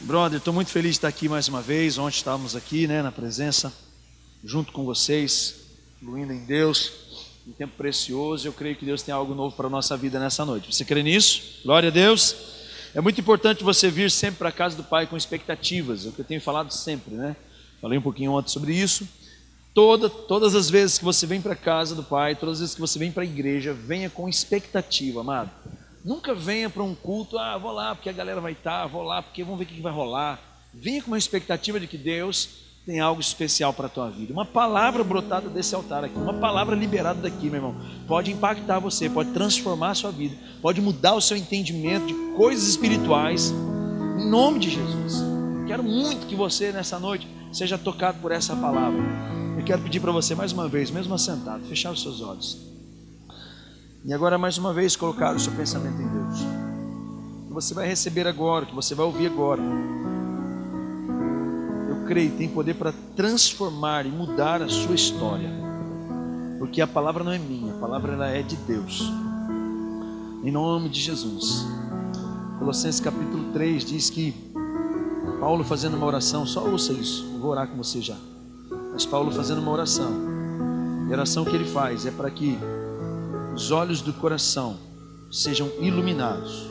Brother, estou muito feliz de estar aqui mais uma vez. Ontem estávamos aqui, né, na presença, junto com vocês, fluindo em Deus, um tempo precioso. Eu creio que Deus tem algo novo para a nossa vida nessa noite. Você crê nisso? Glória a Deus. É muito importante você vir sempre para a casa do Pai com expectativas, é o que eu tenho falado sempre, né? Falei um pouquinho ontem sobre isso. Toda, todas as vezes que você vem para a casa do Pai, todas as vezes que você vem para a igreja, venha com expectativa, amado. Nunca venha para um culto, ah, vou lá porque a galera vai estar, vou lá porque vamos ver o que vai rolar. Venha com uma expectativa de que Deus tem algo especial para a tua vida. Uma palavra brotada desse altar aqui, uma palavra liberada daqui, meu irmão, pode impactar você, pode transformar a sua vida, pode mudar o seu entendimento de coisas espirituais, em nome de Jesus. Quero muito que você nessa noite seja tocado por essa palavra. Eu quero pedir para você mais uma vez, mesmo assentado, fechar os seus olhos. E agora, mais uma vez, colocar o seu pensamento em Deus. Que você vai receber agora, que você vai ouvir agora. Eu creio, tem poder para transformar e mudar a sua história. Porque a palavra não é minha, a palavra ela é de Deus. Em nome de Jesus. Colossenses capítulo 3 diz que Paulo fazendo uma oração, só ouça isso, vou orar com você já. Mas Paulo fazendo uma oração. E a oração que ele faz é para que os olhos do coração sejam iluminados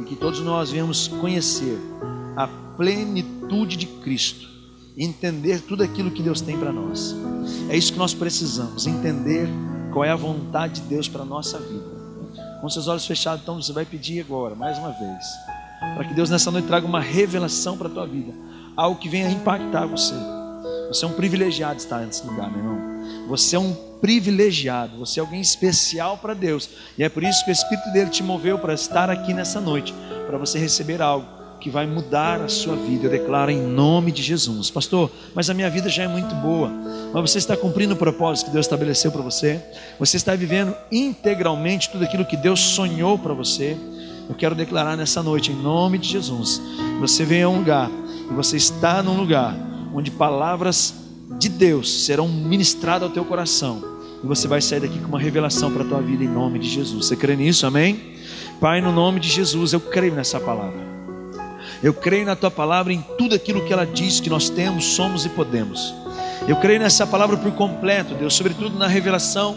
e que todos nós venhamos conhecer a plenitude de Cristo, entender tudo aquilo que Deus tem para nós. É isso que nós precisamos, entender qual é a vontade de Deus para a nossa vida. Com seus olhos fechados, então você vai pedir agora, mais uma vez, para que Deus nessa noite traga uma revelação para a tua vida, algo que venha impactar você. Você é um privilegiado estar nesse lugar, meu irmão. Você é um privilegiado, você é alguém especial para Deus. E é por isso que o Espírito dele te moveu para estar aqui nessa noite, para você receber algo que vai mudar a sua vida. Eu declaro em nome de Jesus. Pastor, mas a minha vida já é muito boa. Mas você está cumprindo o propósito que Deus estabeleceu para você? Você está vivendo integralmente tudo aquilo que Deus sonhou para você? Eu quero declarar nessa noite, em nome de Jesus, você vem a um lugar e você está num lugar onde palavras de Deus serão ministradas ao teu coração. E você vai sair daqui com uma revelação para a tua vida em nome de Jesus. Você crê nisso? Amém? Pai, no nome de Jesus, eu creio nessa palavra. Eu creio na tua palavra em tudo aquilo que ela diz que nós temos, somos e podemos. Eu creio nessa palavra por completo, Deus, sobretudo na revelação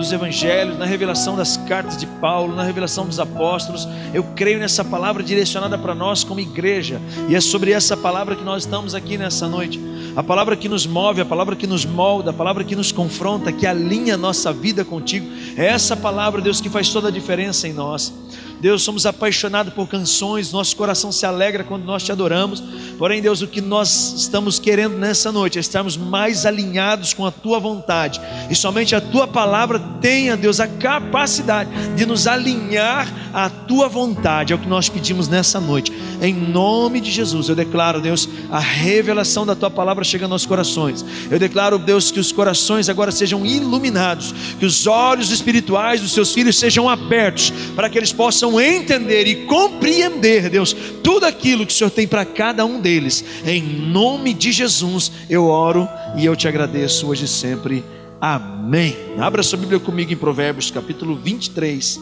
dos evangelhos, na revelação das cartas de Paulo, na revelação dos apóstolos. Eu creio nessa palavra direcionada para nós como igreja, e é sobre essa palavra que nós estamos aqui nessa noite. A palavra que nos move, a palavra que nos molda, a palavra que nos confronta, que alinha nossa vida contigo. É essa palavra, Deus, que faz toda a diferença em nós. Deus, somos apaixonados por canções, nosso coração se alegra quando nós te adoramos. Porém, Deus, o que nós estamos querendo nessa noite é estarmos mais alinhados com a tua vontade. E somente a tua palavra tenha, Deus, a capacidade de nos alinhar à tua vontade. É o que nós pedimos nessa noite. Em nome de Jesus, eu declaro, Deus, a revelação da tua palavra chega aos nossos corações. Eu declaro, Deus, que os corações agora sejam iluminados, que os olhos espirituais dos seus filhos sejam abertos, para que eles possam possam entender e compreender, Deus, tudo aquilo que o Senhor tem para cada um deles. Em nome de Jesus, eu oro e eu te agradeço hoje e sempre. Amém. Abra sua Bíblia comigo em Provérbios, capítulo 23,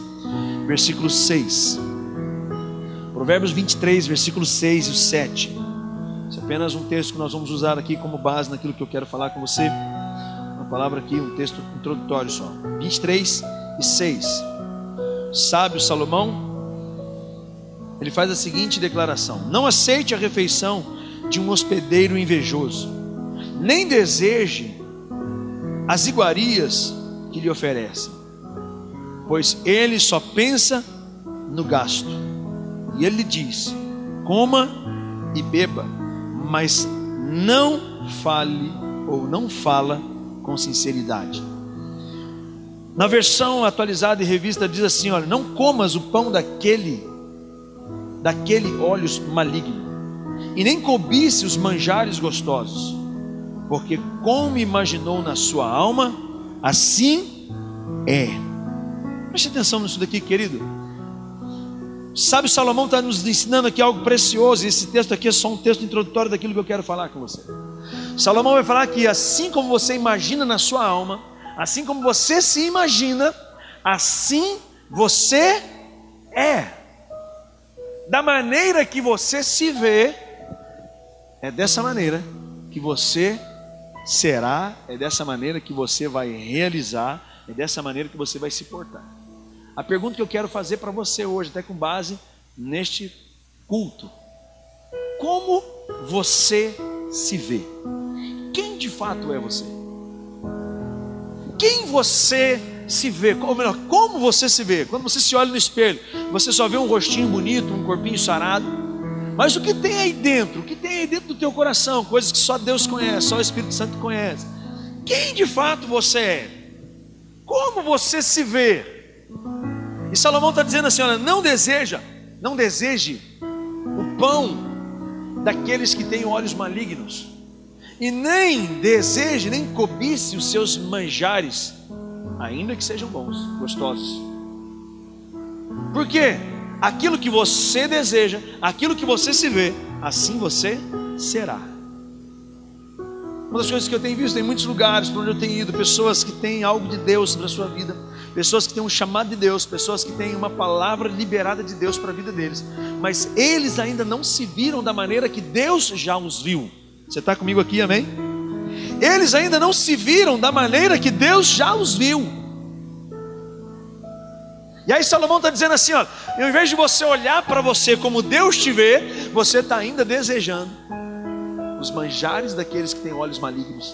versículo 6. Provérbios 23, versículo 6 e 7. Isso é apenas um texto que nós vamos usar aqui como base naquilo que eu quero falar com você. Uma palavra aqui, um texto introdutório só. 23 e 6 sábio Salomão, ele faz a seguinte declaração: Não aceite a refeição de um hospedeiro invejoso, nem deseje as iguarias que lhe oferecem, pois ele só pensa no gasto. E ele diz: coma e beba, mas não fale ou não fala com sinceridade. Na versão atualizada e revista diz assim: olha, não comas o pão daquele, daquele olhos maligno, e nem cobice os manjares gostosos, porque como imaginou na sua alma, assim é. Preste atenção nisso daqui, querido. Sabe, Salomão está nos ensinando aqui algo precioso, e esse texto aqui é só um texto introdutório daquilo que eu quero falar com você. Salomão vai falar que assim como você imagina na sua alma, Assim como você se imagina, assim você é. Da maneira que você se vê, É dessa maneira que você será, é dessa maneira que você vai realizar, é dessa maneira que você vai se portar. A pergunta que eu quero fazer para você hoje, até com base neste culto: como você se vê? Quem de fato é você? Quem você se vê? Ou melhor, como você se vê? Quando você se olha no espelho, você só vê um rostinho bonito, um corpinho sarado. Mas o que tem aí dentro? O que tem aí dentro do teu coração? Coisas que só Deus conhece, só o Espírito Santo conhece. Quem de fato você é? Como você se vê? E Salomão está dizendo assim: olha, não deseja, não deseje o pão daqueles que têm olhos malignos, e nem deseje, nem cobice os seus manjares, ainda que sejam bons, gostosos. Por quê? Aquilo que você deseja, aquilo que você se vê, assim você será. Uma das coisas que eu tenho visto em muitos lugares para onde eu tenho ido, pessoas que têm algo de Deus para a sua vida, pessoas que têm um chamado de Deus, pessoas que têm uma palavra liberada de Deus para a vida deles, mas eles ainda não se viram da maneira que Deus já os viu. Você está comigo aqui, amém? Eles ainda não se viram da maneira que Deus já os viu. E aí Salomão está dizendo assim: ó, ao invés de você olhar para você como Deus te vê, você está ainda desejando os manjares daqueles que têm olhos malignos,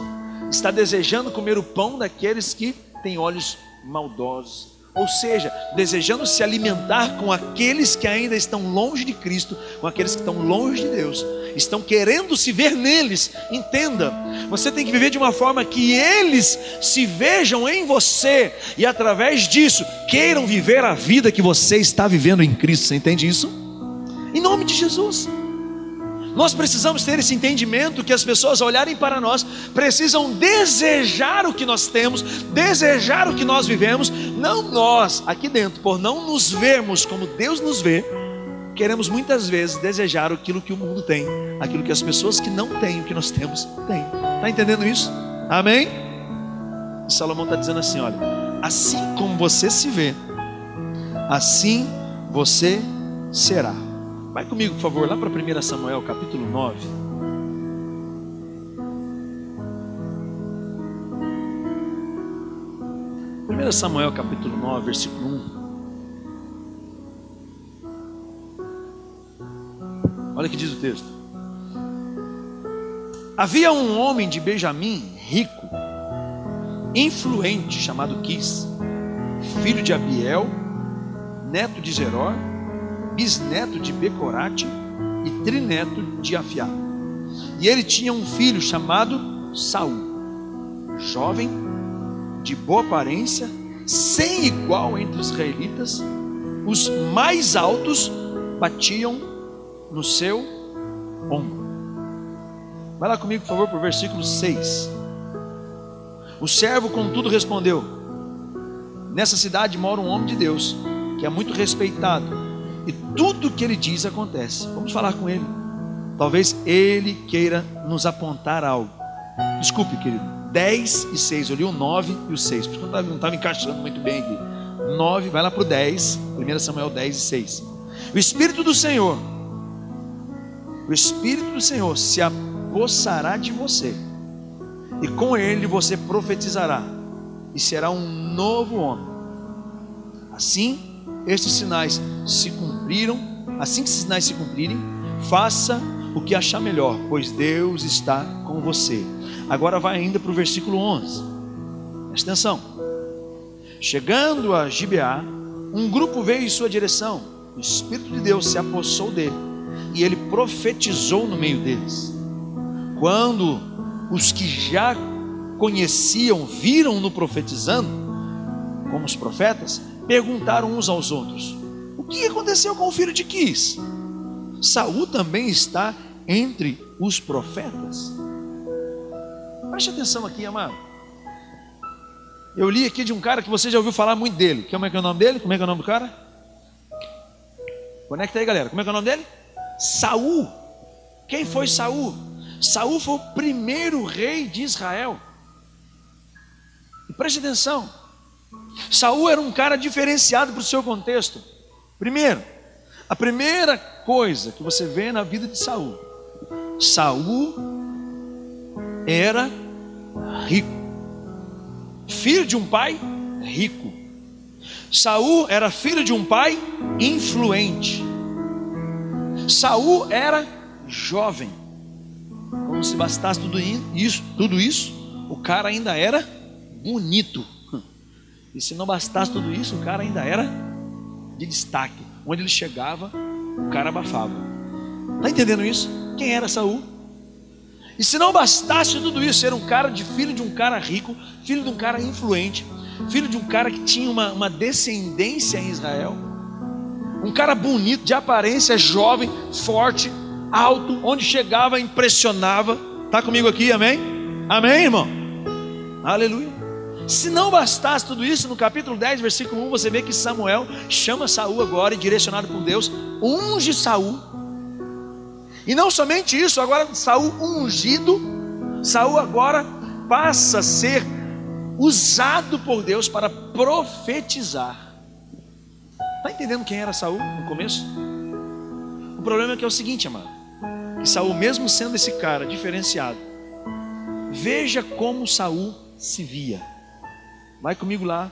está desejando comer o pão daqueles que têm olhos maldosos, ou seja, desejando se alimentar com aqueles que ainda estão longe de Cristo, com aqueles que estão longe de Deus, estão querendo se ver neles. Entenda, você tem que viver de uma forma que eles se vejam em você e através disso queiram viver a vida que você está vivendo em Cristo. Você entende isso? Em nome de Jesus. Nós precisamos ter esse entendimento que as pessoas olharem para nós, precisam desejar o que nós temos, desejar o que nós vivemos, não nós aqui dentro, por não nos vermos como Deus nos vê, queremos muitas vezes desejar aquilo que o mundo tem, aquilo que as pessoas que não têm o que nós temos têm. Está entendendo isso? Amém? E Salomão está dizendo assim: olha, assim como você se vê, assim você será. Vai comigo, por favor, lá para 1 Samuel, capítulo 9. Primeira Samuel capítulo 9, versículo 1. Olha o que diz o texto. Havia um homem de Benjamim, rico, influente, chamado Quis, filho de Abiel, neto de Zeror, bisneto de Becorate e trineto de Afiá. E ele tinha um filho chamado Saul, jovem, de boa aparência, sem igual entre os israelitas, os mais altos batiam no seu ombro. Vai lá comigo, por favor, para o versículo 6. O servo, contudo, respondeu: Nessa cidade mora um homem de Deus, que é muito respeitado e tudo que ele diz acontece. Vamos falar com ele. Talvez ele queira nos apontar algo. Desculpe, querido. 10 e 6. Eu li o 9 e o 6. Porque não estava encaixando muito bem aqui. 9, vai lá para o 10. 1 Samuel 10 e 6. O Espírito do Senhor, o Espírito do Senhor se apossará de você, e com ele você profetizará, e será um novo homem. Assim, estes sinais se cumpriram, assim que esses sinais se cumprirem, faça o que achar melhor, pois Deus está com você. Agora vai ainda para o versículo 11. Presta atenção. Chegando a Gibeá, um grupo veio em sua direção. O Espírito de Deus se apossou dele e ele profetizou no meio deles. Quando os que já conheciam viram no profetizando, como os profetas, perguntaram uns aos outros: que aconteceu com o filho de Quis? Saul também está entre os profetas. Preste atenção aqui, amado. Eu li aqui de um cara que você já ouviu falar muito dele. Como é que é o nome dele? Como é que é o nome do cara? Conecta aí, galera. Como é que é o nome dele? Saul. Quem foi Saul? Saul foi o primeiro rei de Israel. E preste atenção. Saul era um cara diferenciado para o seu contexto. Primeiro, a primeira coisa que você vê na vida de Saul Saul era rico. Filho de um pai rico. Saul era filho de um pai influente. Saul era jovem. Como se bastasse tudo isso, tudo isso, o cara ainda era bonito. E se não bastasse tudo isso, o cara ainda era de destaque. Onde ele chegava, o cara abafava. Está entendendo isso? Quem era Saul? E se não bastasse tudo isso, era um cara de filho de um cara rico, filho de um cara influente, filho de um cara que tinha uma, uma descendência em Israel, um cara bonito, de aparência, jovem, forte, alto, onde chegava impressionava. Está comigo aqui, amém? Amém, irmão? Aleluia. Se não bastasse tudo isso, no capítulo 10, versículo 1, você vê que Samuel chama Saul agora e direcionado por Deus, unge Saul. E não somente isso, agora Saul ungido, Saul agora passa a ser usado por Deus para profetizar. Está entendendo quem era Saul no começo? O problema é que é o seguinte, amado, que Saul, mesmo sendo esse cara diferenciado, veja como Saul se via. Vai comigo lá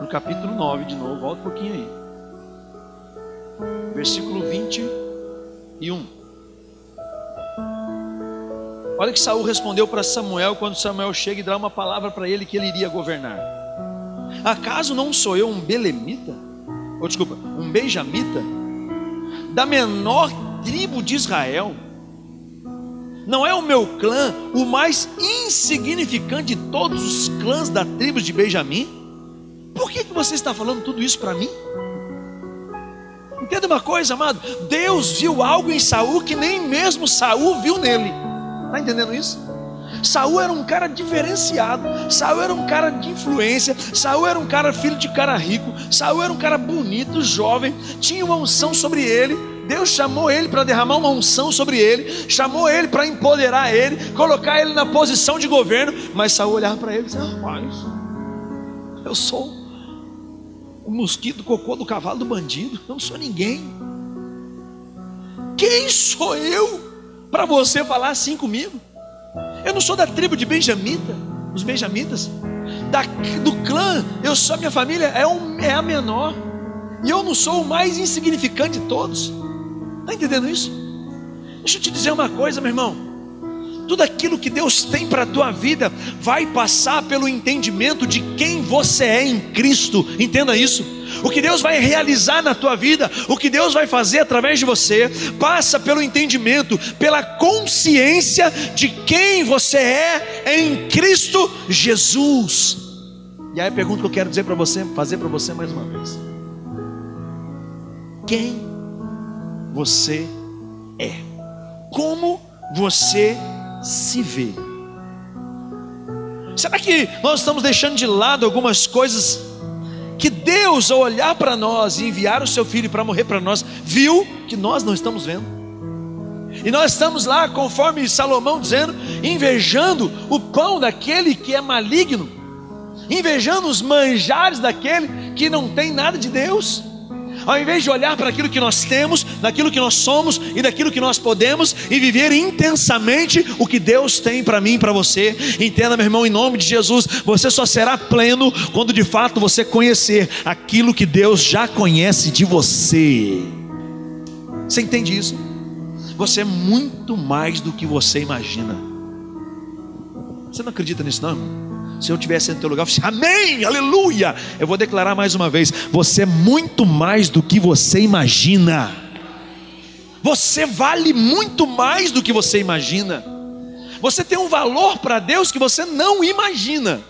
no capítulo 9 de novo, volta um pouquinho aí. Versículo 21. Olha que Saul respondeu para Samuel quando Samuel chega e dá uma palavra para ele que ele iria governar. Acaso não sou eu um belemita? Ou desculpa, um benjamita? Da menor tribo de Israel? Não é o meu clã o mais insignificante de todos os clãs da tribo de Benjamim? Por que, que você está falando tudo isso para mim? Entenda uma coisa, amado. Deus viu algo em Saul que nem mesmo Saul viu nele. Está entendendo isso? Saul era um cara diferenciado, Saul era um cara de influência, Saul era um cara filho de cara rico, Saul era um cara bonito, jovem, tinha uma unção sobre ele. Deus chamou ele para derramar uma unção sobre ele, chamou ele para empoderar ele, colocar ele na posição de governo, mas Saul olhava para ele e disse: Rapaz, eu sou o mosquito, o cocô do cavalo do bandido, não sou ninguém. Quem sou eu para você falar assim comigo? Eu não sou da tribo de Benjamita, os benjamitas, da, do clã, eu sou, minha família é, um, é a menor, e eu não sou o mais insignificante de todos. Está entendendo isso? Deixa eu te dizer uma coisa, meu irmão tudo aquilo que Deus tem para a tua vida vai passar pelo entendimento de quem você é em Cristo, entenda isso. O que Deus vai realizar na tua vida, o que Deus vai fazer através de você, passa pelo entendimento, pela consciência de quem você é em Cristo Jesus. E aí a pergunta que eu quero dizer para você, fazer para você mais uma vez: Quem você é? Como você se vê. Será que nós estamos deixando de lado algumas coisas que Deus, ao olhar para nós e enviar o seu filho para morrer para nós, viu que nós não estamos vendo? E nós estamos lá, conforme Salomão dizendo, invejando o pão daquele que é maligno, invejando os manjares daquele que não tem nada de Deus. Ao invés de olhar para aquilo que nós temos, daquilo que nós somos e daquilo que nós podemos e viver intensamente o que Deus tem para mim e para você, entenda, meu irmão, em nome de Jesus, você só será pleno quando de fato você conhecer aquilo que Deus já conhece de você. Você entende isso? Você é muito mais do que você imagina. Você não acredita nisso, não? Se eu tivesse no teu lugar, eu falei, amém, aleluia. Eu vou declarar mais uma vez: você é muito mais do que você imagina. Você vale muito mais do que você imagina. Você tem um valor para Deus que você não imagina.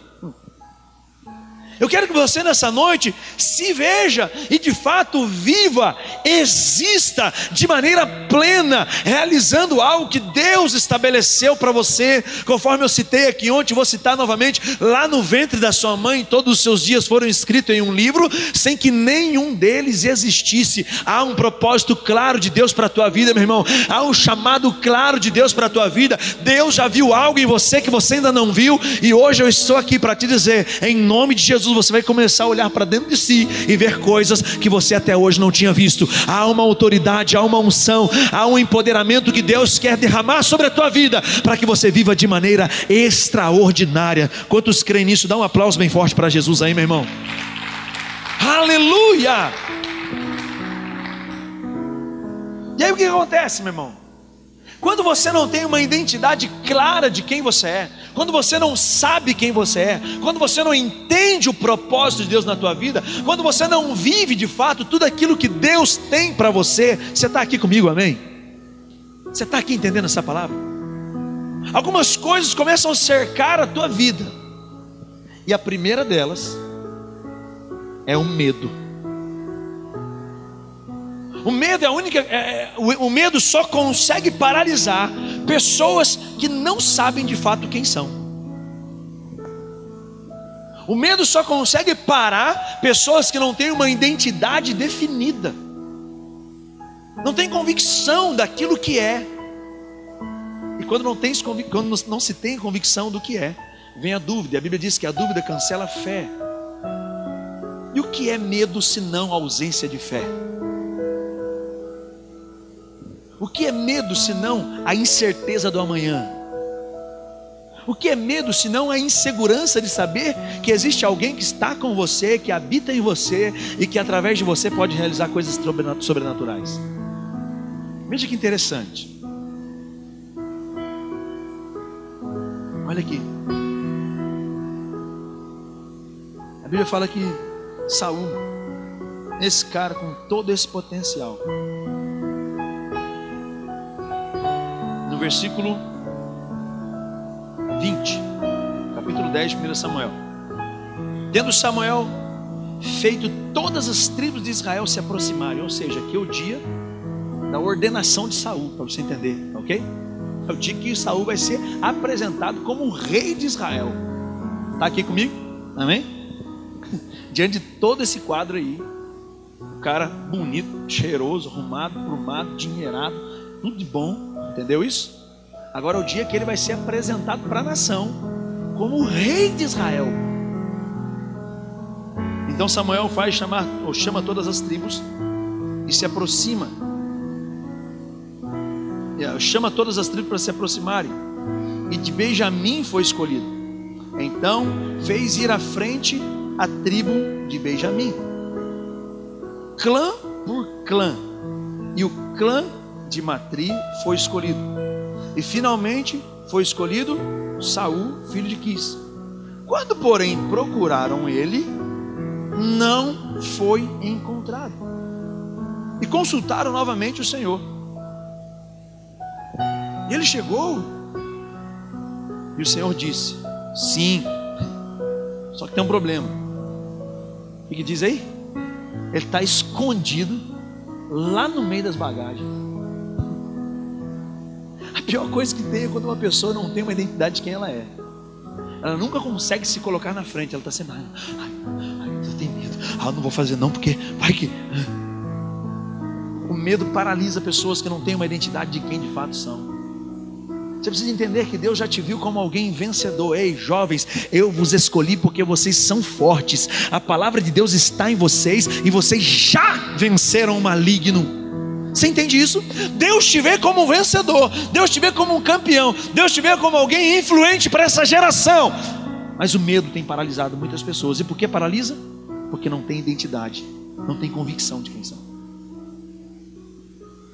Eu quero que você nessa noite se veja e de fato viva, exista de maneira plena, realizando algo que Deus estabeleceu para você, conforme eu citei aqui ontem, vou citar novamente, lá no ventre da sua mãe, todos os seus dias foram escritos em um livro, sem que nenhum deles existisse. Há um propósito claro de Deus para a tua vida, meu irmão. Há um chamado claro de Deus para a tua vida. Deus já viu algo em você que você ainda não viu, e hoje eu estou aqui para te dizer, em nome de Jesus Jesus, você vai começar a olhar para dentro de si e ver coisas que você até hoje não tinha visto. Há uma autoridade, há uma unção, há um empoderamento que Deus quer derramar sobre a tua vida para que você viva de maneira extraordinária. Quantos creem nisso? Dá um aplauso bem forte para Jesus aí, meu irmão. Aleluia! E aí o que acontece, meu irmão? Quando você não tem uma identidade clara de quem você é, quando você não sabe quem você é, quando você não entende o propósito de Deus na tua vida, quando você não vive de fato tudo aquilo que Deus tem para você, você está aqui comigo, amém? Você está aqui entendendo essa palavra? Algumas coisas começam a cercar a tua vida, e a primeira delas é o medo. O medo é a única. É, é, o, o medo só consegue paralisar pessoas que não sabem de fato quem são. O medo só consegue parar pessoas que não têm uma identidade definida, não tem convicção daquilo que é. E quando não, quando não se tem convicção do que é, vem a dúvida. A Bíblia diz que a dúvida cancela a fé. E o que é medo se não ausência de fé? O que é medo senão a incerteza do amanhã? O que é medo senão a insegurança de saber que existe alguém que está com você, que habita em você e que através de você pode realizar coisas sobrenaturais? Veja que interessante. Olha aqui. A Bíblia fala que Saul, esse cara com todo esse potencial, versículo 20, capítulo 10 de 1 Samuel. Tendo Samuel feito todas as tribos de Israel se aproximarem, ou seja, que é o dia da ordenação de Saul, para você entender, ok? É o dia que Saul vai ser apresentado como o rei de Israel. Está aqui comigo? Amém? Diante de todo esse quadro aí, o cara bonito, cheiroso, arrumado, plumado, dinheirado, tudo de bom, Entendeu isso? Agora é o dia que ele vai ser apresentado para a nação como o rei de Israel. Então Samuel faz chamar, ou chama todas as tribos e se aproxima. Chama todas as tribos para se aproximarem. E de Benjamim foi escolhido. Então fez ir à frente a tribo de Benjamim, clã por clã. E o clã de Matri foi escolhido. E finalmente foi escolhido Saul, filho de Quis. Quando, porém, procuraram ele, não foi encontrado. E consultaram novamente o Senhor. E ele chegou. E o Senhor disse: Sim. Só que tem um problema. O que diz aí? Ele está escondido lá no meio das bagagens. A pior coisa que tem é quando uma pessoa não tem uma identidade de quem ela é. Ela nunca consegue se colocar na frente. Ela está sempre, ai, ai, ai, eu tenho medo. Ah, não vou fazer não, porque vai que. O medo paralisa pessoas que não têm uma identidade de quem de fato são. Você precisa entender que Deus já te viu como alguém vencedor. Ei, jovens, eu vos escolhi porque vocês são fortes. A palavra de Deus está em vocês e vocês já venceram o maligno. Você entende isso? Deus te vê como um vencedor, Deus te vê como um campeão, Deus te vê como alguém influente para essa geração. Mas o medo tem paralisado muitas pessoas. E por que paralisa? Porque não tem identidade, não tem convicção de quem são.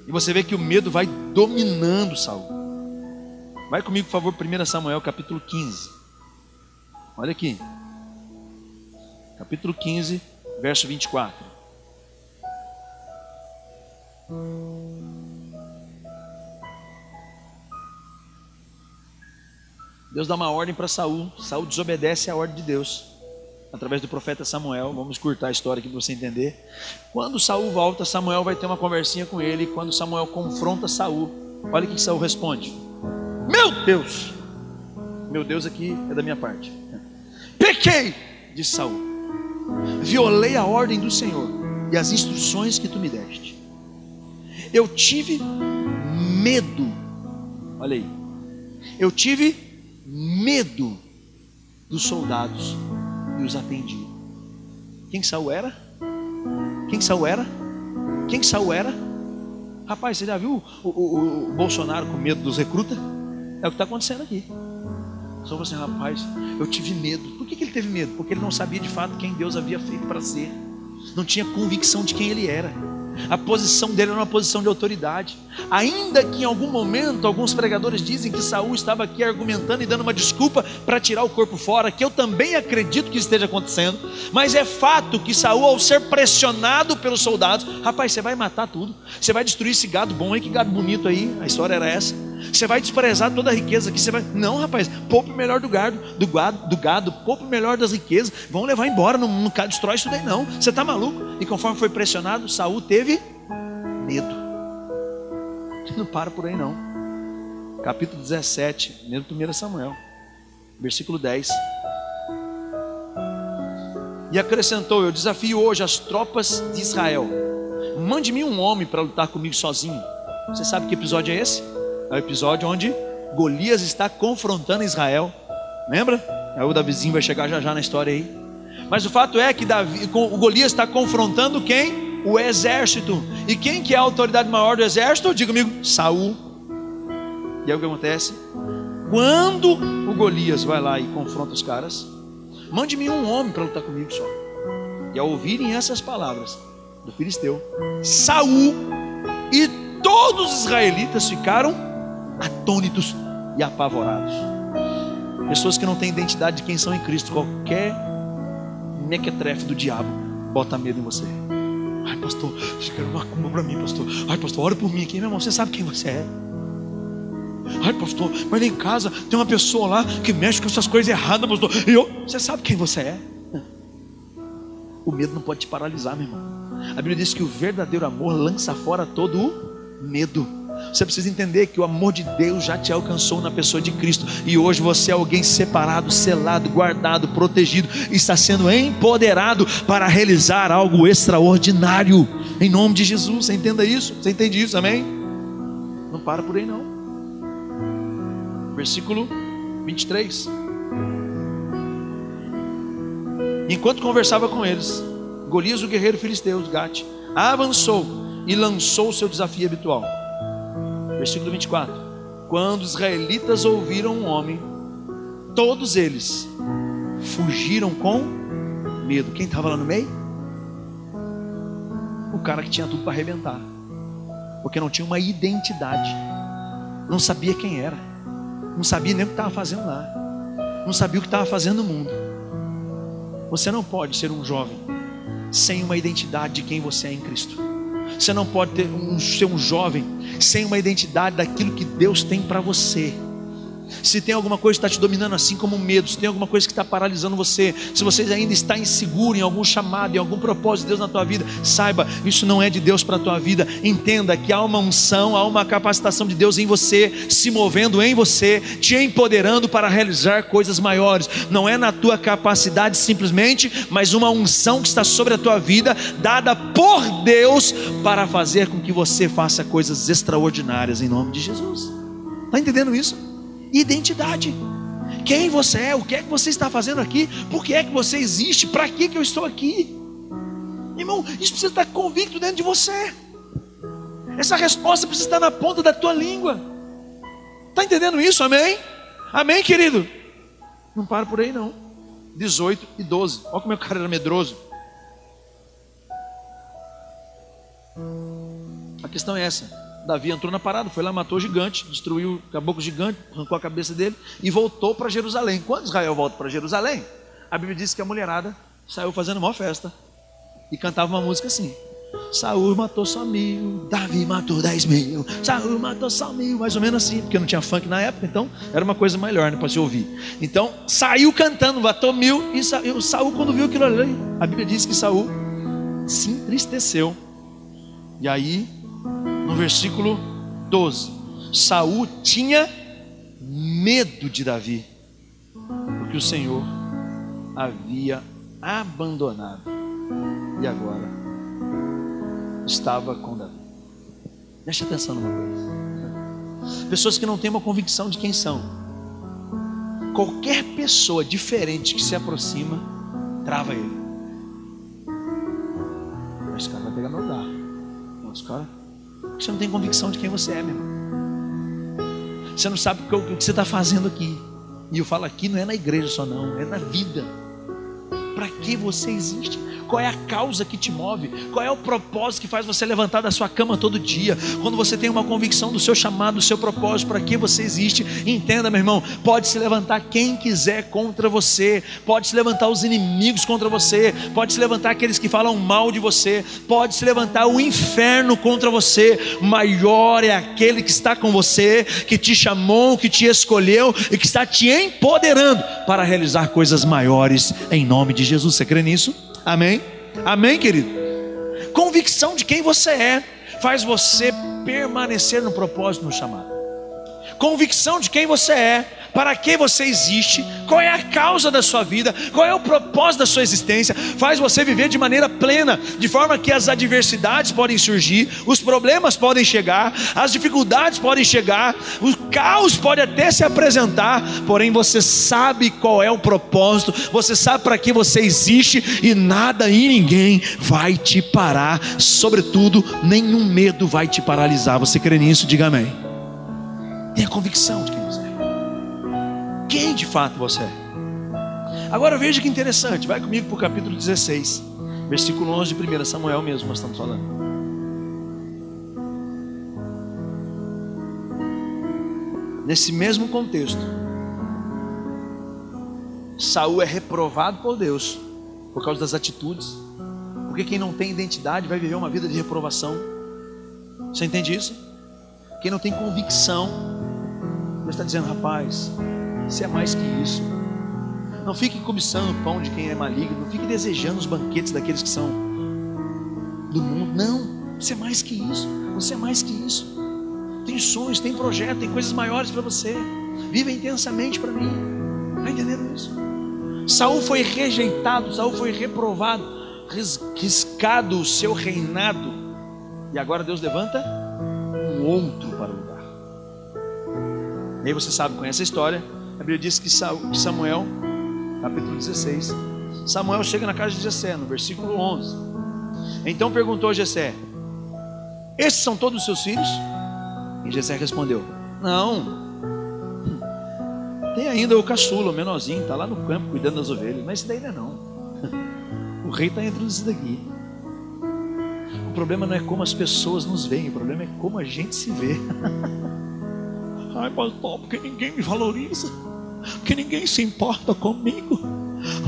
E você vê que o medo vai dominando Saul. Vai comigo, por favor, 1 Samuel capítulo 15. Olha aqui. Capítulo 15, verso 24. Deus dá uma ordem para Saul. Saul desobedece à ordem de Deus. Através do profeta Samuel. Vamos curtar a história aqui para você entender. Quando Saul volta, Samuel vai ter uma conversinha com ele. Quando Samuel confronta Saul, olha o que Saul responde: Meu Deus! Meu Deus aqui é da minha parte. Pequei, disse Saul. Violei a ordem do Senhor e as instruções que tu me deste. Eu tive medo. Olha aí. Eu tive medo dos soldados e os atendi. Quem que Saul era? Quem que Saul era? Quem que Saul era? Rapaz, você já viu o, o, o Bolsonaro com medo dos recrutas? É o que está acontecendo aqui. Só você, assim, rapaz, eu tive medo. Por que, que ele teve medo? Porque ele não sabia de fato quem Deus havia feito para ser. Não tinha convicção de quem ele era. A posição dele era uma posição de autoridade. Ainda que em algum momento alguns pregadores dizem que Saul estava aqui argumentando e dando uma desculpa para tirar o corpo fora, que eu também acredito que esteja acontecendo, mas é fato que Saul, ao ser pressionado pelos soldados, rapaz, você vai matar tudo, você vai destruir esse gado bom aí, que gado bonito aí, a história era essa. Você vai desprezar toda a riqueza que você vai. Não, rapaz, poupe o melhor do gado, do gado, do gado, poupe o melhor das riquezas. Vão levar embora, não, não destrói isso daí não. Você está maluco? E conforme foi pressionado, Saul teve medo. Não para por aí não. Capítulo 17, mesmo 1 Samuel, versículo 10. E acrescentou: Eu desafio hoje as tropas de Israel. Mande-me um homem para lutar comigo sozinho. Você sabe que episódio é esse? É o episódio onde Golias está confrontando Israel. Lembra? Aí o Davizinho vai chegar já já na história aí. Mas o fato é que Davi, o Golias está confrontando quem? O exército. E quem que é a autoridade maior do exército? Diga comigo, Saul. E aí o que acontece? Quando o Golias vai lá e confronta os caras, mande-me um homem para lutar comigo só. E ao ouvirem essas palavras do filisteu, Saul e todos os israelitas ficaram atônitos e apavorados. Pessoas que não têm identidade de quem são em Cristo, qualquer mequetrefe do diabo bota medo em você. Ai, pastor, você quer uma cumba para mim, pastor. Ai, pastor, ora por mim aqui, meu irmão. Você sabe quem você é. Ai, pastor, mas em casa tem uma pessoa lá que mexe com essas coisas erradas, pastor. E eu, você sabe quem você é. O medo não pode te paralisar, meu irmão. A Bíblia diz que o verdadeiro amor lança fora todo o medo. Você precisa entender que o amor de Deus já te alcançou na pessoa de Cristo. E hoje você é alguém separado, selado, guardado, protegido. Está sendo empoderado para realizar algo extraordinário. Em nome de Jesus. Você entenda isso? Você entende isso? Amém? Não para por aí não. Versículo 23. Enquanto conversava com eles, Golias, o guerreiro filisteu, Gate, avançou e lançou o seu desafio habitual. Versículo 24: Quando os israelitas ouviram um homem, todos eles fugiram com medo. Quem estava lá no meio? O cara que tinha tudo para arrebentar, porque não tinha uma identidade, não sabia quem era, não sabia nem o que estava fazendo lá, não sabia o que estava fazendo no mundo. Você não pode ser um jovem sem uma identidade de quem você é em Cristo. Você não pode ter um, ser um jovem sem uma identidade daquilo que Deus tem para você. Se tem alguma coisa que está te dominando, assim como medo, se tem alguma coisa que está paralisando você, se você ainda está inseguro em algum chamado, em algum propósito de Deus na tua vida, saiba, isso não é de Deus para a tua vida. Entenda que há uma unção, há uma capacitação de Deus em você, se movendo em você, te empoderando para realizar coisas maiores. Não é na tua capacidade simplesmente, mas uma unção que está sobre a tua vida, dada por Deus para fazer com que você faça coisas extraordinárias em nome de Jesus. Está entendendo isso? Identidade. Quem você é, o que é que você está fazendo aqui, por que é que você existe, para que, que eu estou aqui. Irmão, isso precisa estar convicto dentro de você. Essa resposta precisa estar na ponta da tua língua. Está entendendo isso? Amém? Amém, querido? Não para por aí não. 18 e 12. Olha como o cara era medroso. A questão é essa. Davi entrou na parada, foi lá, matou o gigante, destruiu o caboclo gigante, arrancou a cabeça dele e voltou para Jerusalém. Quando Israel volta para Jerusalém, a Bíblia diz que a mulherada saiu fazendo uma festa e cantava uma música assim: Saúl matou só mil, Davi matou dez mil, Saúl matou só mil, mais ou menos assim, porque não tinha funk na época, então era uma coisa melhor né, para se ouvir. Então saiu cantando, matou mil, e Saúl, quando viu aquilo ali, a Bíblia diz que Saúl se entristeceu. E aí no versículo 12. Saul tinha medo de Davi, porque o Senhor havia abandonado e agora estava com Davi. Deixa atenção numa coisa. Pessoas que não têm uma convicção de quem são. Qualquer pessoa diferente que se aproxima, trava ele. Esse cara vai pegar no lugar. Esse cara você não tem convicção de quem você é, meu irmão. Você não sabe o que você está fazendo aqui. E eu falo aqui não é na igreja só, não, é na vida. Para que você existe? Qual é a causa que te move? Qual é o propósito que faz você levantar da sua cama todo dia? Quando você tem uma convicção do seu chamado, do seu propósito, para que você existe, entenda, meu irmão, pode se levantar quem quiser contra você, pode se levantar os inimigos contra você, pode se levantar aqueles que falam mal de você, pode se levantar o inferno contra você. Maior é aquele que está com você, que te chamou, que te escolheu e que está te empoderando para realizar coisas maiores em nome de Jesus. Você crê nisso? Amém? Amém, querido? Convicção de quem você é faz você permanecer no propósito, no chamado. Convicção de quem você é para que você existe, qual é a causa da sua vida, qual é o propósito da sua existência, faz você viver de maneira plena, de forma que as adversidades podem surgir, os problemas podem chegar, as dificuldades podem chegar, o caos pode até se apresentar, porém você sabe qual é o propósito, você sabe para que você existe e nada e ninguém vai te parar, sobretudo, nenhum medo vai te paralisar. Você crê nisso? Diga amém. Tenha convicção de é quem de fato você é. Agora veja que interessante, vai comigo para o capítulo 16, versículo 11 de 1 Samuel mesmo, nós estamos falando. Nesse mesmo contexto, Saul é reprovado por Deus por causa das atitudes, porque quem não tem identidade vai viver uma vida de reprovação. Você entende isso? Quem não tem convicção, Deus está dizendo, rapaz, você é mais que isso. Não fique cobiçando o pão de quem é maligno. Não fique desejando os banquetes daqueles que são do mundo. Não, você é mais que isso. Você é mais que isso. Tem sonhos, tem projetos, tem coisas maiores para você. Viva intensamente para mim. Está entendendo isso? Saul foi rejeitado, Saul foi reprovado, riscado o seu reinado. E agora Deus levanta um outro para o lugar. E aí você sabe, conhece a história. A Bíblia diz que Samuel, capítulo 16, Samuel chega na casa de Jessé, no versículo 11. Então perguntou Jessé: Esses são todos os seus filhos? E Jessé respondeu: Não. Tem ainda o caçula, o menorzinho, está lá no campo cuidando das ovelhas, mas esse daí não é não. O rei está entre esses daqui. O problema não é como as pessoas nos veem, o problema é como a gente se vê. Ai, pastor, porque ninguém me valoriza porque ninguém se importa comigo.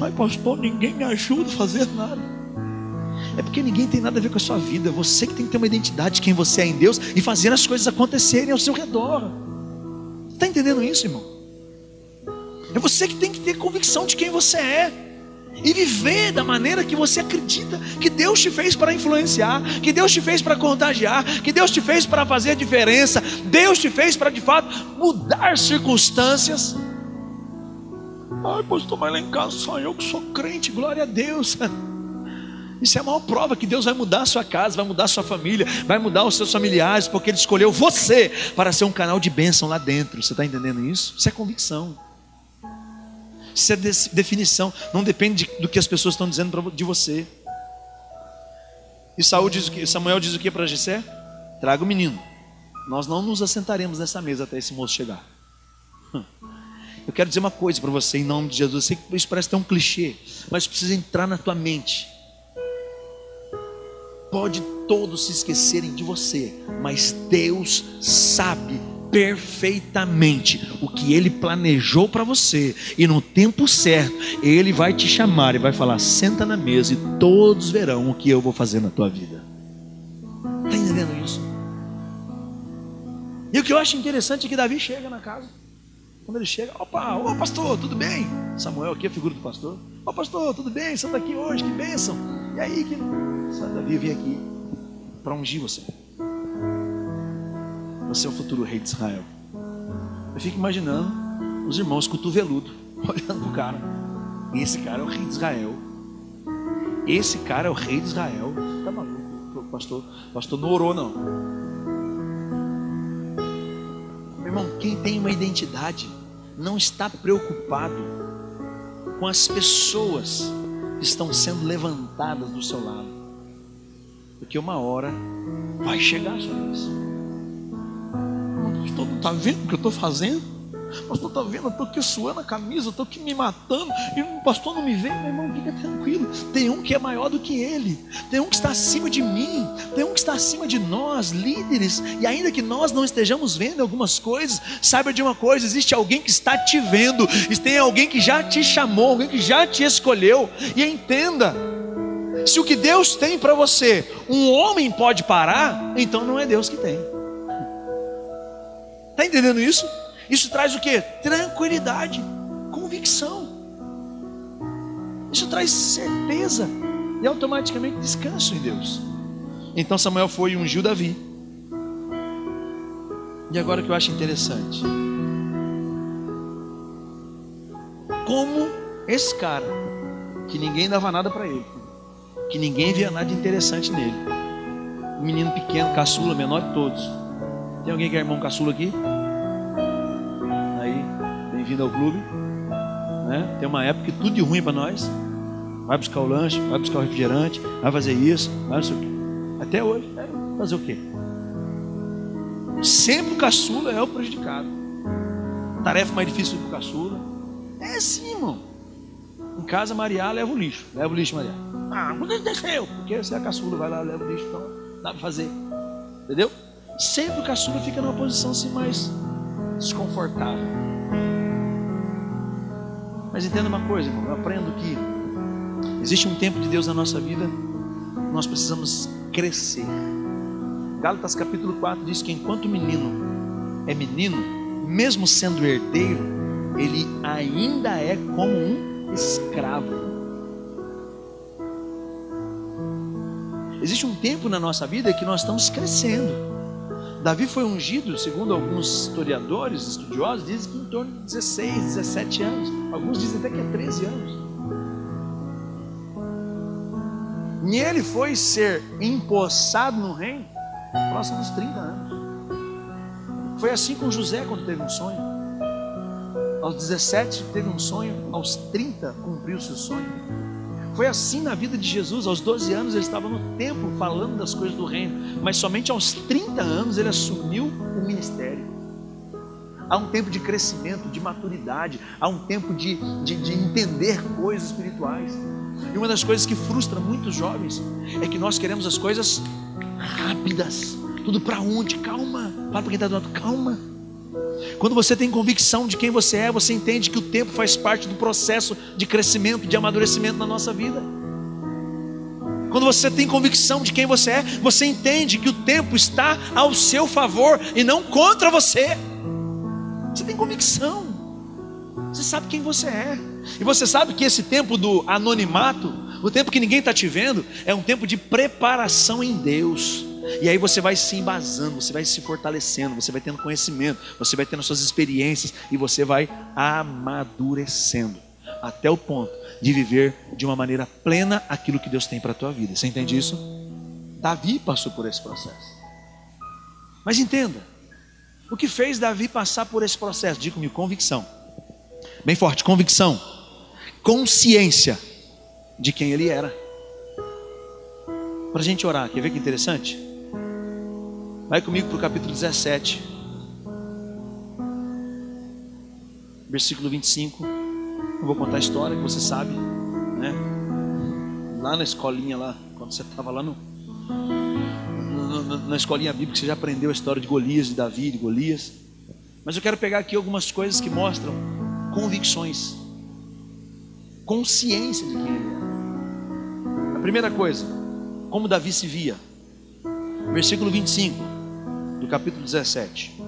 Ai, pastor, ninguém me ajuda a fazer nada. É porque ninguém tem nada a ver com a sua vida. É você que tem que ter uma identidade de quem você é em Deus e fazer as coisas acontecerem ao seu redor. Está entendendo isso, irmão? É você que tem que ter convicção de quem você é e viver da maneira que você acredita que Deus te fez para influenciar, que Deus te fez para contagiar, que Deus te fez para fazer diferença, Deus te fez para de fato mudar circunstâncias. Ai, pastor, mas lá em casa só eu que sou crente, glória a Deus. Isso é a maior prova que Deus vai mudar a sua casa, vai mudar a sua família, vai mudar os seus familiares, porque Ele escolheu você para ser um canal de bênção lá dentro. Você está entendendo isso? Isso é convicção. Isso é definição. Não depende do que as pessoas estão dizendo de você. E Saul diz o que? Samuel diz o que para Jessé? Traga o menino. Nós não nos assentaremos nessa mesa até esse moço chegar. Eu quero dizer uma coisa para você em nome de Jesus. Eu sei que isso parece um clichê, mas precisa entrar na tua mente. Pode todos se esquecerem de você, mas Deus sabe perfeitamente o que Ele planejou para você, e no tempo certo, Ele vai te chamar e vai falar: senta na mesa e todos verão o que eu vou fazer na tua vida. Está entendendo isso? E o que eu acho interessante é que Davi chega na casa. Quando ele chega, opa, ô pastor, tudo bem? Samuel aqui, a figura do pastor. Ô pastor, tudo bem? Você está aqui hoje, que bênção. E aí, que. Davi, eu vim aqui para ungir você. Você é o futuro rei de Israel. Eu fico imaginando os irmãos cotoveludo olhando o cara. Esse cara é o rei de Israel. Esse cara é o rei de Israel. Tá maluco? Pastor, pastor não orou, não. Meu irmão, quem tem uma identidade não está preocupado com as pessoas que estão sendo levantadas do seu lado. Porque uma hora vai chegar sobre isso. O pastor não está vendo o que eu estou fazendo? Pastor está vendo, eu estou aqui suando a camisa, estou aqui me matando, e o pastor não me vê, meu irmão, fica tranquilo. Tem um que é maior do que ele, tem um que está acima de mim, tem um que está acima de nós, líderes, e ainda que nós não estejamos vendo algumas coisas, saiba de uma coisa: existe alguém que está te vendo, tem alguém que já te chamou, alguém que já te escolheu, e entenda. Se o que Deus tem para você, um homem pode parar, então não é Deus que tem. Está entendendo isso? Isso traz o que? Tranquilidade, convicção. Isso traz certeza e automaticamente descanso em Deus. Então Samuel foi e ungiu Davi. E agora o que eu acho interessante. Como esse cara, que ninguém dava nada para ele, que ninguém via nada interessante nele. Um menino pequeno, caçula, menor de todos. Tem alguém que é irmão caçula aqui? Bem-vindo ao clube. Né? Tem uma época que tudo de ruim para nós. Vai buscar o lanche, vai buscar o refrigerante, vai fazer isso, vai não sei o quê. Até hoje, é fazer o quê? Sempre o caçula é o prejudicado. Tarefa mais difícil do caçula. É assim, irmão. Em casa, Maria leva o lixo. Leva o lixo, Maria. Ah, que deixa eu? Porque você é caçula, vai lá, leva o lixo, então dá para fazer. Entendeu? Sempre o caçula fica numa posição assim mais desconfortável. Mas entenda uma coisa, irmão, eu aprendo que existe um tempo de Deus na nossa vida, nós precisamos crescer. Gálatas capítulo 4 diz que enquanto o menino é menino, mesmo sendo herdeiro, ele ainda é como um escravo. Existe um tempo na nossa vida que nós estamos crescendo. Davi foi ungido, segundo alguns historiadores, estudiosos, dizem que em torno de 16, 17 anos. Alguns dizem até que é 13 anos. E ele foi ser empossado no reino próximo dos 30 anos. Foi assim com José quando teve um sonho. Aos 17 teve um sonho, aos 30 cumpriu seu sonho. Foi assim na vida de Jesus. Aos 12 anos ele estava no templo falando das coisas do reino, mas somente aos 30 anos ele assumiu o ministério. Há um tempo de crescimento, de maturidade, há um tempo de, de, de entender coisas espirituais. E uma das coisas que frustra muitos jovens é que nós queremos as coisas rápidas. Tudo para onde? Calma. Para quem está do lado, calma. Quando você tem convicção de quem você é, você entende que o tempo faz parte do processo de crescimento, de amadurecimento na nossa vida. Quando você tem convicção de quem você é, você entende que o tempo está ao seu favor e não contra você. Você tem convicção. Você sabe quem você é. E você sabe que esse tempo do anonimato, o tempo que ninguém está te vendo, é um tempo de preparação em Deus. E aí você vai se embasando, você vai se fortalecendo, você vai tendo conhecimento, você vai tendo suas experiências e você vai amadurecendo até o ponto de viver de uma maneira plena aquilo que Deus tem para a tua vida. Você entende isso? Davi passou por esse processo. Mas entenda, o que fez Davi passar por esse processo? Diga-me, convicção. Bem forte, convicção. Consciência de quem ele era. Para a gente orar, quer ver que interessante? Vai comigo para o capítulo 17, versículo 25. Eu vou contar a história que você sabe, né? Lá na escolinha, lá, quando você estava lá no, na escolinha bíblica, você já aprendeu a história de Golias, de Davi, de Golias. Mas eu quero pegar aqui algumas coisas que mostram convicções, consciência de quem ele era. A primeira coisa, como Davi se via. Versículo 25 do capítulo 17.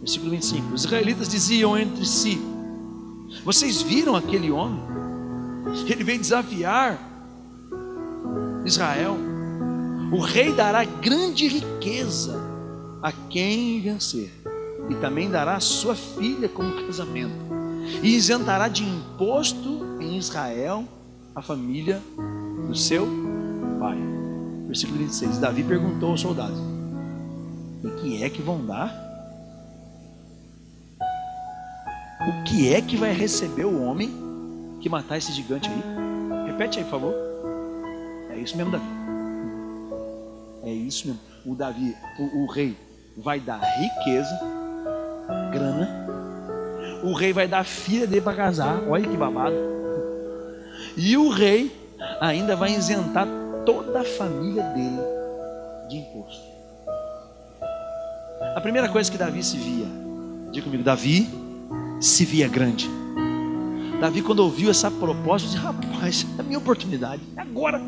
Versículo 25. Os israelitas diziam entre si: Vocês viram aquele homem? Ele veio desafiar Israel. O rei dará grande riqueza a quem vencer, e também dará sua filha como casamento, e isentará de imposto em Israel a família do seu pai. Versículo 26. Davi perguntou aos soldados: O que é que vão dar? O que é que vai receber o homem que matar esse gigante aí? Repete aí, por favor. isso mesmo, Davi. É isso mesmo. O Davi, o, o rei, vai dar riqueza, grana. O rei vai dar filha dele para casar. Olha que babado. E o rei ainda vai isentar toda a família dele de imposto. A primeira coisa que Davi se via, diga comigo, Davi se via grande. Davi, quando ouviu essa proposta, disse: Rapaz, é a minha oportunidade, é agora,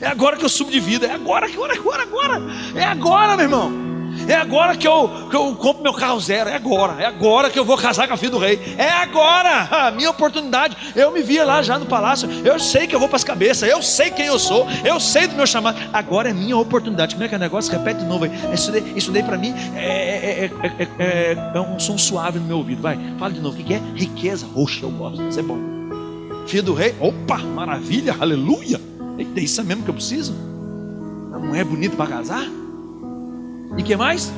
é agora que eu subo de vida, é agora, agora, agora, agora, é agora, meu irmão. É agora que eu, que eu compro meu carro zero. É agora. É agora que eu vou casar com a filha do rei. É agora. A minha oportunidade. Eu me via lá já no palácio. Eu sei que eu vou para as cabeças. Eu sei quem eu sou. Eu sei do meu chamado. Agora é minha oportunidade. Como é que é o negócio? Repete de novo aí. Isso daí, isso daí para mim é, é, é, é, um som suave no meu ouvido. Vai, fala de novo. O que é? Riqueza. Oxe, eu gosto. Isso é bom. Filho do rei. Opa, maravilha. Aleluia. Eita, isso é mesmo que eu preciso? Uma mulher bonita para casar? E que mais?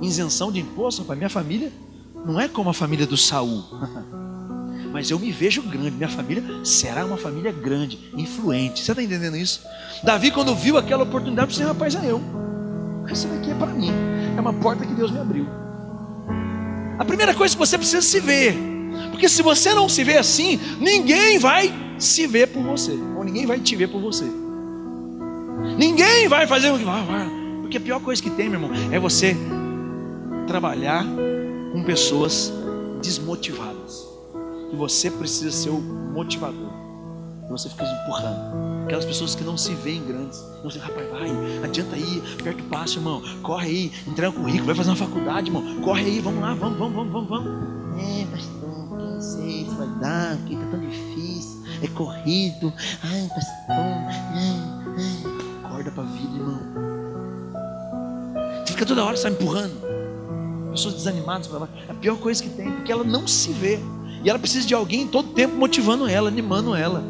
Isenção de imposto para minha família não é como a família do Saul. Mas eu me vejo grande, minha família será uma família grande, influente. Você está entendendo isso? Davi, quando viu aquela oportunidade, disse: rapaz, é eu. Essa daqui é para mim. É uma porta que Deus me abriu. A primeira coisa que você precisa se ver. Porque se você não se vê assim, ninguém vai se ver por você. Ou ninguém vai te ver por você. Ninguém vai fazer o que vai. Porque a pior coisa que tem, meu irmão, é você trabalhar com pessoas desmotivadas. E você precisa ser o motivador. E você fica empurrando. Aquelas pessoas que não se veem grandes. Não sei, rapaz, vai, adianta aí, aperta o passo, irmão. Corre aí, entrega o currículo, vai fazer uma faculdade, irmão. Corre aí, vamos lá, vamos, vamos, vamos, vamos, vamos. É, pastor, não sei se vai dar, porque tá tão difícil. É corrido. Ai, pastor, ai, ai. Acorda pra vida, irmão fica toda hora só empurrando. Pessoas desanimadas para lá. É a pior coisa que tem, porque ela não se vê. E ela precisa de alguém todo tempo motivando ela, animando ela.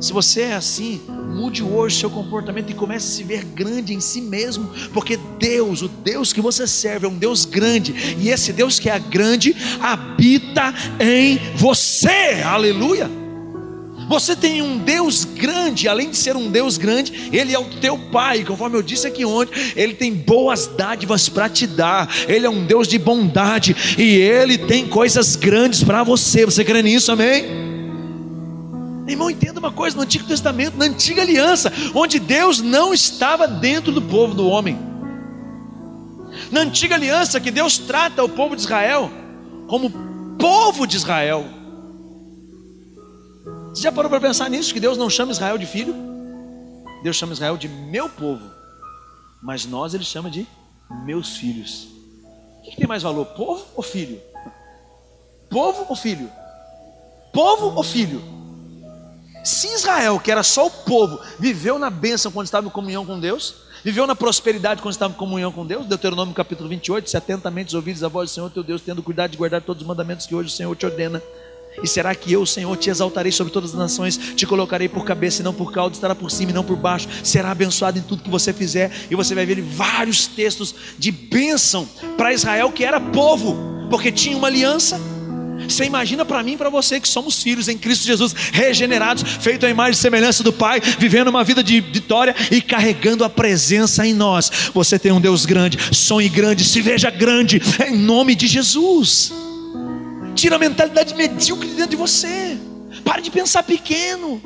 Se você é assim, mude hoje seu comportamento e comece a se ver grande em si mesmo, porque Deus, o Deus que você serve, é um Deus grande, e esse Deus que é grande habita em você. Aleluia! Você tem um Deus grande, além de ser um Deus grande, Ele é o teu Pai, conforme eu disse aqui ontem, Ele tem boas dádivas para te dar, Ele é um Deus de bondade e Ele tem coisas grandes para você. Você crê nisso, amém? Irmão, entenda uma coisa: no Antigo Testamento, na antiga aliança, onde Deus não estava dentro do povo do homem, na antiga aliança, que Deus trata o povo de Israel como povo de Israel, você já parou para pensar nisso? Que Deus não chama Israel de filho? Deus chama Israel de meu povo. Mas nós ele chama de meus filhos. O que, tem mais valor? Povo ou filho? Povo ou filho? Povo ou filho? Se Israel, que era só o povo, viveu na bênção quando estava em comunhão com Deus, viveu na prosperidade quando estava em comunhão com Deus, Deuteronômio capítulo 28, se atentamente ouvides a voz do Senhor teu Deus, tendo cuidado de guardar todos os mandamentos que hoje o Senhor te ordena, e será que eu, Senhor, te exaltarei sobre todas as nações, te colocarei por cabeça e não por cauda, estará por cima e não por baixo, será abençoado em tudo que você fizer, e você vai ver vários textos de bênção para Israel, que era povo, porque tinha uma aliança. Você imagina para mim e para você que somos filhos em Cristo Jesus, regenerados, feitos à imagem e semelhança do Pai, vivendo uma vida de vitória e carregando a presença em nós. Você tem um Deus grande, sonhe grande, se veja grande, em nome de Jesus. Tira a mentalidade medíocre dentro de você. Pare de pensar pequeno.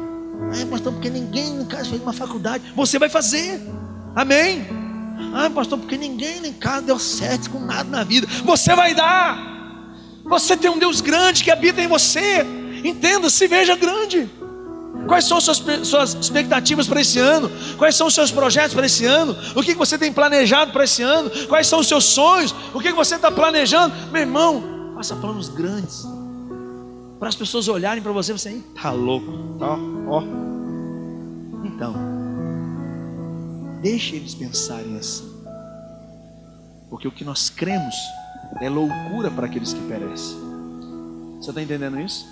Ah, pastor, porque ninguém em casa fez uma faculdade. Você vai fazer. Amém? Ah, pastor, porque ninguém em casa deu certo com nada na vida. Você vai dar. Você tem um Deus grande que habita em você. Entenda, se veja grande. Quais são suas, suas expectativas para esse ano? Quais são os seus projetos para esse ano? O que você tem planejado para esse ano? Quais são os seus sonhos? O que você está planejando? Meu irmão, Faça planos grandes. Para as pessoas olharem para você e você, tá louco, ó, ó. Então, deixe eles pensarem assim. Porque o que nós cremos é loucura para aqueles que perecem. Você está entendendo isso?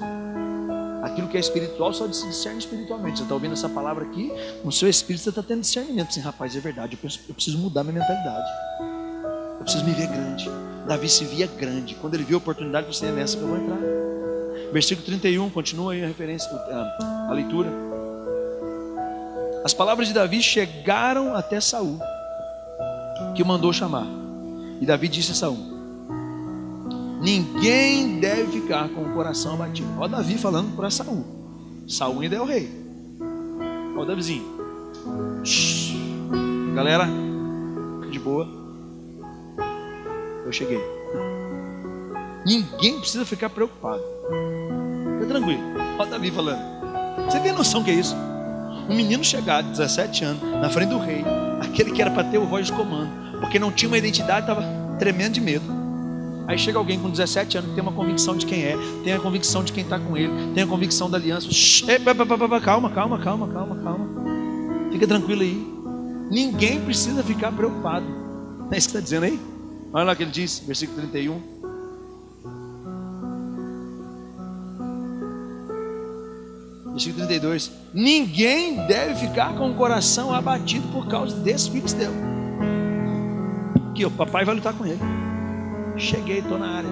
Aquilo que é espiritual só se discerne espiritualmente. Você está ouvindo essa palavra aqui, no seu espírito você está tendo discernimento. Assim, rapaz, é verdade, eu preciso mudar minha mentalidade. Preciso me ver grande. Davi se via grande. Quando ele viu a oportunidade, você é nessa que eu vou entrar. Versículo 31, continua aí a referência, a, leitura. As palavras de Davi chegaram até Saul, que o mandou chamar. E Davi disse a Saul: Ninguém deve ficar com o coração abatido. Olha Davi falando para Saul. Saul ainda é o rei. Olha o Davizinho. Galera, de boa. Eu cheguei. Ninguém precisa ficar preocupado. Fica tranquilo. Olha Davi falando. Você tem noção que é isso? Um menino chegar de 17 anos na frente do rei, aquele que era para ter o voz de comando, porque não tinha uma identidade, estava tremendo de medo. Aí chega alguém com 17 anos que tem uma convicção de quem é, tem a convicção de quem está com ele, tem a convicção da aliança. Calma, calma, calma, calma, calma. Fica tranquilo aí. Ninguém precisa ficar preocupado. Não é isso que está dizendo aí? Olha lá o que ele diz, versículo 31. Versículo 32. Ninguém deve ficar com o coração abatido por causa desse filisteu. Aqui, o papai vai lutar com ele. Cheguei, estou na área.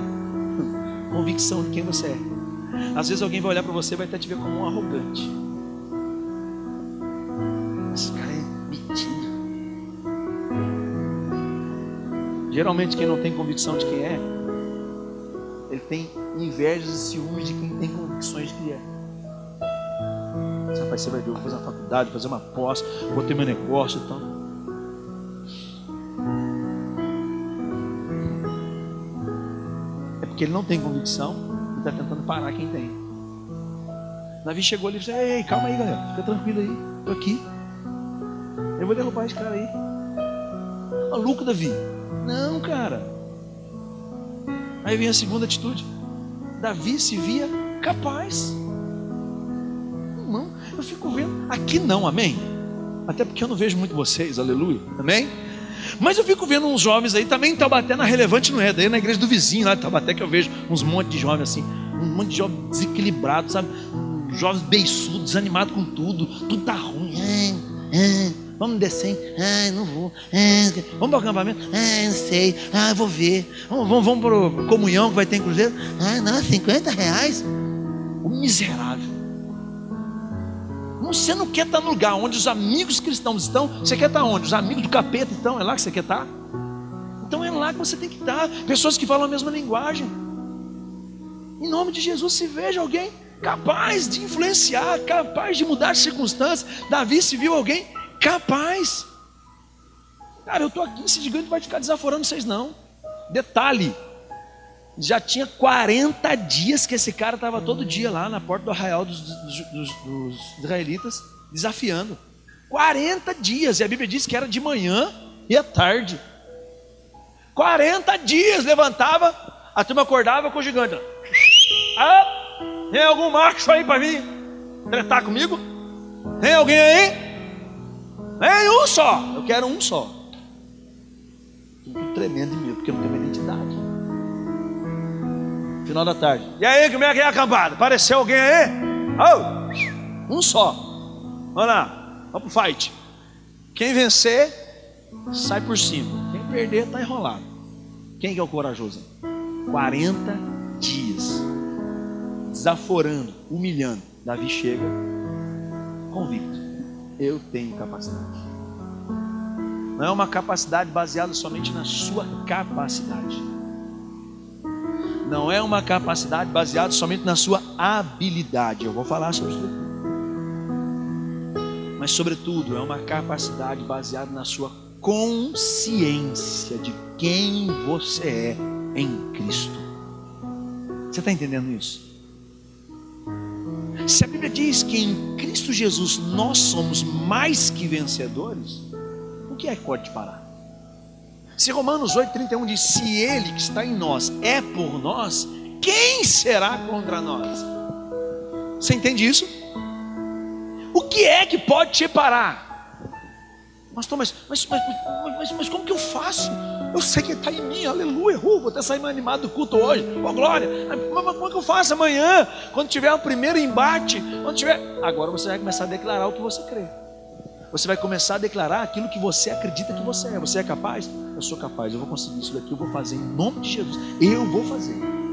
Convicção de quem você é. Às vezes alguém vai olhar para você e vai até te ver como um arrogante. Esse cara Geralmente quem não tem convicção de quem é, ele tem invejas e ciúmes de quem tem convicções de quem é. Rapaz, você vai ver, vou fazer uma faculdade, fazer uma pós, vou ter meu negócio e então. tal. É porque ele não tem convicção e está tentando parar quem tem. Davi chegou ali e disse: Ei, calma aí, galera, fica tranquilo aí, estou aqui. Eu vou derrubar esse cara aí. Maluco, Davi. Não, cara. Aí vem a segunda atitude. Davi se via capaz. Irmão, eu fico vendo. Aqui não, amém? Até porque eu não vejo muito vocês, aleluia, amém? Mas eu fico vendo uns jovens aí, também em Taubaté, na relevante não é, daí na igreja do vizinho lá de Taubaté que eu vejo uns monte de jovens assim, um monte de jovens desequilibrados, sabe? Jovens beiçudos, desanimados com tudo, tudo tá ruim. É, é, vamos descer, ah, não vou. É, vamos para o acampamento? Ah, não sei. Ah, vou ver. Vamos, vamos, vamos para a comunhão que vai ter em Cruzeiro? Ah, não, 50 reais. O miserável. Você não quer estar no lugar onde os amigos cristãos estão, você quer estar onde? Os amigos do capeta estão, é lá que você quer estar? Então é lá que você tem que estar. Pessoas que falam a mesma linguagem. Em nome de Jesus, se veja alguém capaz de influenciar, capaz de mudar circunstâncias. Davi se viu alguém capaz. Cara, eu estou aqui, esse gigante vai ficar desaforando vocês não. Detalhe, já tinha 40 dias que esse cara estava todo dia lá na porta do arraial dos, dos, dos, dos, israelitas, desafiando. 40 dias, e a Bíblia diz que era de manhã e à tarde. 40 dias levantava, a turma acordava com o gigante. Ah, tem algum macho aí para mim tretar comigo? Tem alguém aí? Tem um só, eu quero um só. Tremendo de medo, porque não tem uma identidade final da tarde. E aí, como é que é a acampada? Apareceu alguém aí? Oh, um só. Vamos lá, vamos pro fight. Quem vencer, sai por cima. Quem perder, está enrolado. Quem que é o corajoso? 40 dias. Desaforando, humilhando. Davi chega convicto. Eu tenho capacidade. Não é uma capacidade baseada somente na sua capacidade não é uma capacidade baseada somente na sua habilidade. Eu vou falar sobre isso. Mas, sobretudo, é uma capacidade baseada na sua consciência de quem você é em Cristo. Você está entendendo isso? Se a Bíblia diz que em Cristo Jesus nós somos mais que vencedores, o que é que pode parar? Se Romanos 8,31 diz: Se Ele que está em nós é por nós, quem será contra nós? Você entende isso? O que é que pode te parar? Mas, mas, mas, mas, mas como que eu faço? Eu sei que está em mim, aleluia, uh, vou até sair mais animado do culto hoje, oh glória, mas, como é que eu faço amanhã? Quando tiver o primeiro embate, quando tiver. Agora você vai começar a declarar o que você crê. Você vai começar a declarar aquilo que você acredita que você é. Você é capaz? Eu sou capaz, eu vou conseguir isso daqui, eu vou fazer em nome de Jesus. Eu vou fazer.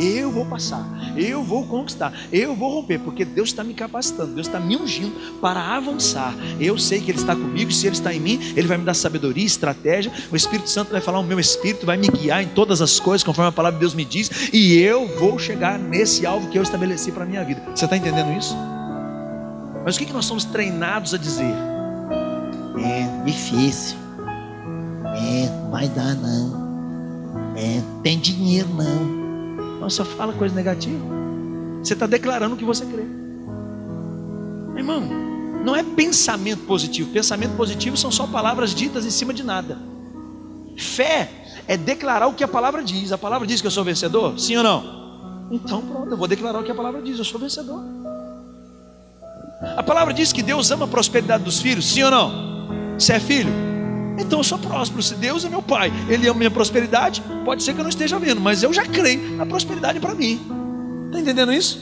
Eu vou passar, eu vou conquistar, eu vou romper, porque Deus está me capacitando, Deus está me ungindo para avançar. Eu sei que Ele está comigo, e se Ele está em mim, Ele vai me dar sabedoria, estratégia. O Espírito Santo vai falar, o meu Espírito vai me guiar em todas as coisas, conforme a palavra de Deus me diz, e eu vou chegar nesse alvo que eu estabeleci para a minha vida. Você está entendendo isso? Mas o que, nós somos treinados a dizer? É difícil. É, não vai dar não. É, tem dinheiro não. Não só fala coisa negativa. Você está declarando o que você crê. Irmão, não é pensamento positivo. Pensamento positivo são só palavras ditas em cima de nada. Fé é declarar o que a palavra diz. A palavra diz que eu sou vencedor? Sim ou não? Então pronto, eu vou declarar o que a palavra diz. Eu sou vencedor. A palavra diz que Deus ama a prosperidade dos filhos, sim ou não? Você é filho? Então eu sou próspero. Se Deus é meu pai, Ele ama minha prosperidade, pode ser que eu não esteja vendo, mas eu já creio na prosperidade para mim. Está entendendo isso?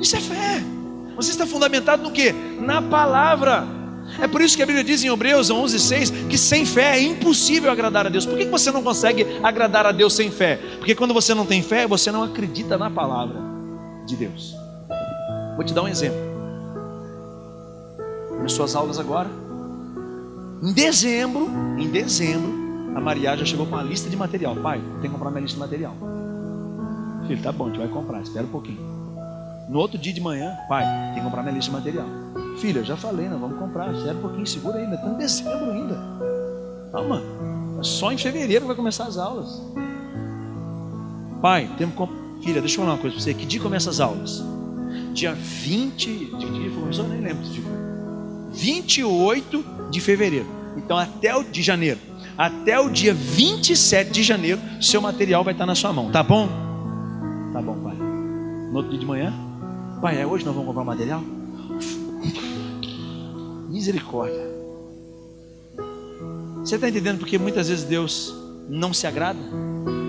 Isso é fé. Você está fundamentado no que? Na palavra. É por isso que a Bíblia diz em Hebreus 11,6 que sem fé é impossível agradar a Deus. Por que você não consegue agradar a Deus sem fé? Porque quando você não tem fé, você não acredita na palavra de Deus. Vou te dar um exemplo nas suas aulas agora. Em dezembro, em dezembro, a Maria já chegou com uma lista de material. Pai, tem que comprar minha lista de material. Filho, tá bom, a gente vai comprar, espera um pouquinho. No outro dia de manhã, pai, tem que comprar minha lista de material. Filha, já falei, nós vamos comprar, espera um pouquinho, segura ainda, está em dezembro ainda. Calma, só em fevereiro vai começar as aulas. Pai, temos que Filha, deixa eu falar uma coisa para você. Que dia começa as aulas? Dia 20. De que dia começou? Eu nem lembro. Tipo, 28 de fevereiro. Então, até o de janeiro. Até o dia 27 de janeiro, seu material vai estar na sua mão. Tá bom? Tá bom, pai. No outro dia de manhã, pai, é hoje nós vamos comprar material? Misericórdia. Você está entendendo porque muitas vezes Deus não se agrada?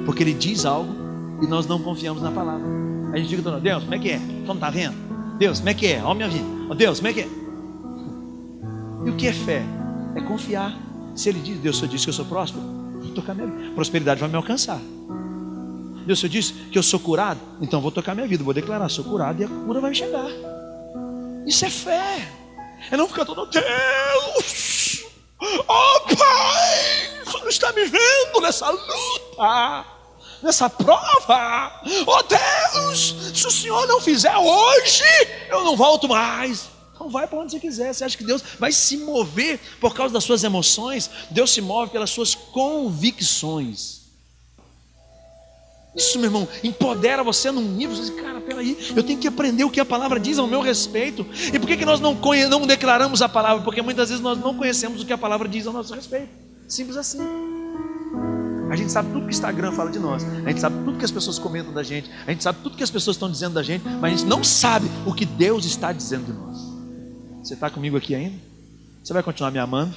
Porque Ele diz algo e nós não confiamos na palavra. A gente fica, Deus, como é que é? Não está vendo? Deus, como é que é? Olha minha vida. Deus, como é que é? E o que é fé? É confiar. Se ele diz, Deus, só disse que eu sou próspero, vou tocar minha vida. Prosperidade vai me alcançar. Deus, só disse que eu sou curado, então vou tocar minha vida, vou declarar, sou curado e a cura vai chegar. Isso é fé. É não ficar todo Deus. Oh Pai, o Senhor está me vendo nessa luta, nessa prova. Oh Deus, se o Senhor não fizer hoje, eu não volto mais. Então vai para onde você quiser. Você acha que Deus vai se mover por causa das suas emoções? Deus se move pelas suas convicções. Isso, meu irmão, empodera você num nível. Você diz, cara, peraí, eu tenho que aprender o que a palavra diz ao meu respeito. E por que, que nós não, não declaramos a palavra? Porque muitas vezes nós não conhecemos o que a palavra diz ao nosso respeito. Simples assim. A gente sabe tudo que o Instagram fala de nós. A gente sabe tudo que as pessoas comentam da gente. A gente sabe tudo que as pessoas estão dizendo da gente. Mas a gente não sabe o que Deus está dizendo de nós. Você está comigo aqui ainda? Você vai continuar me amando?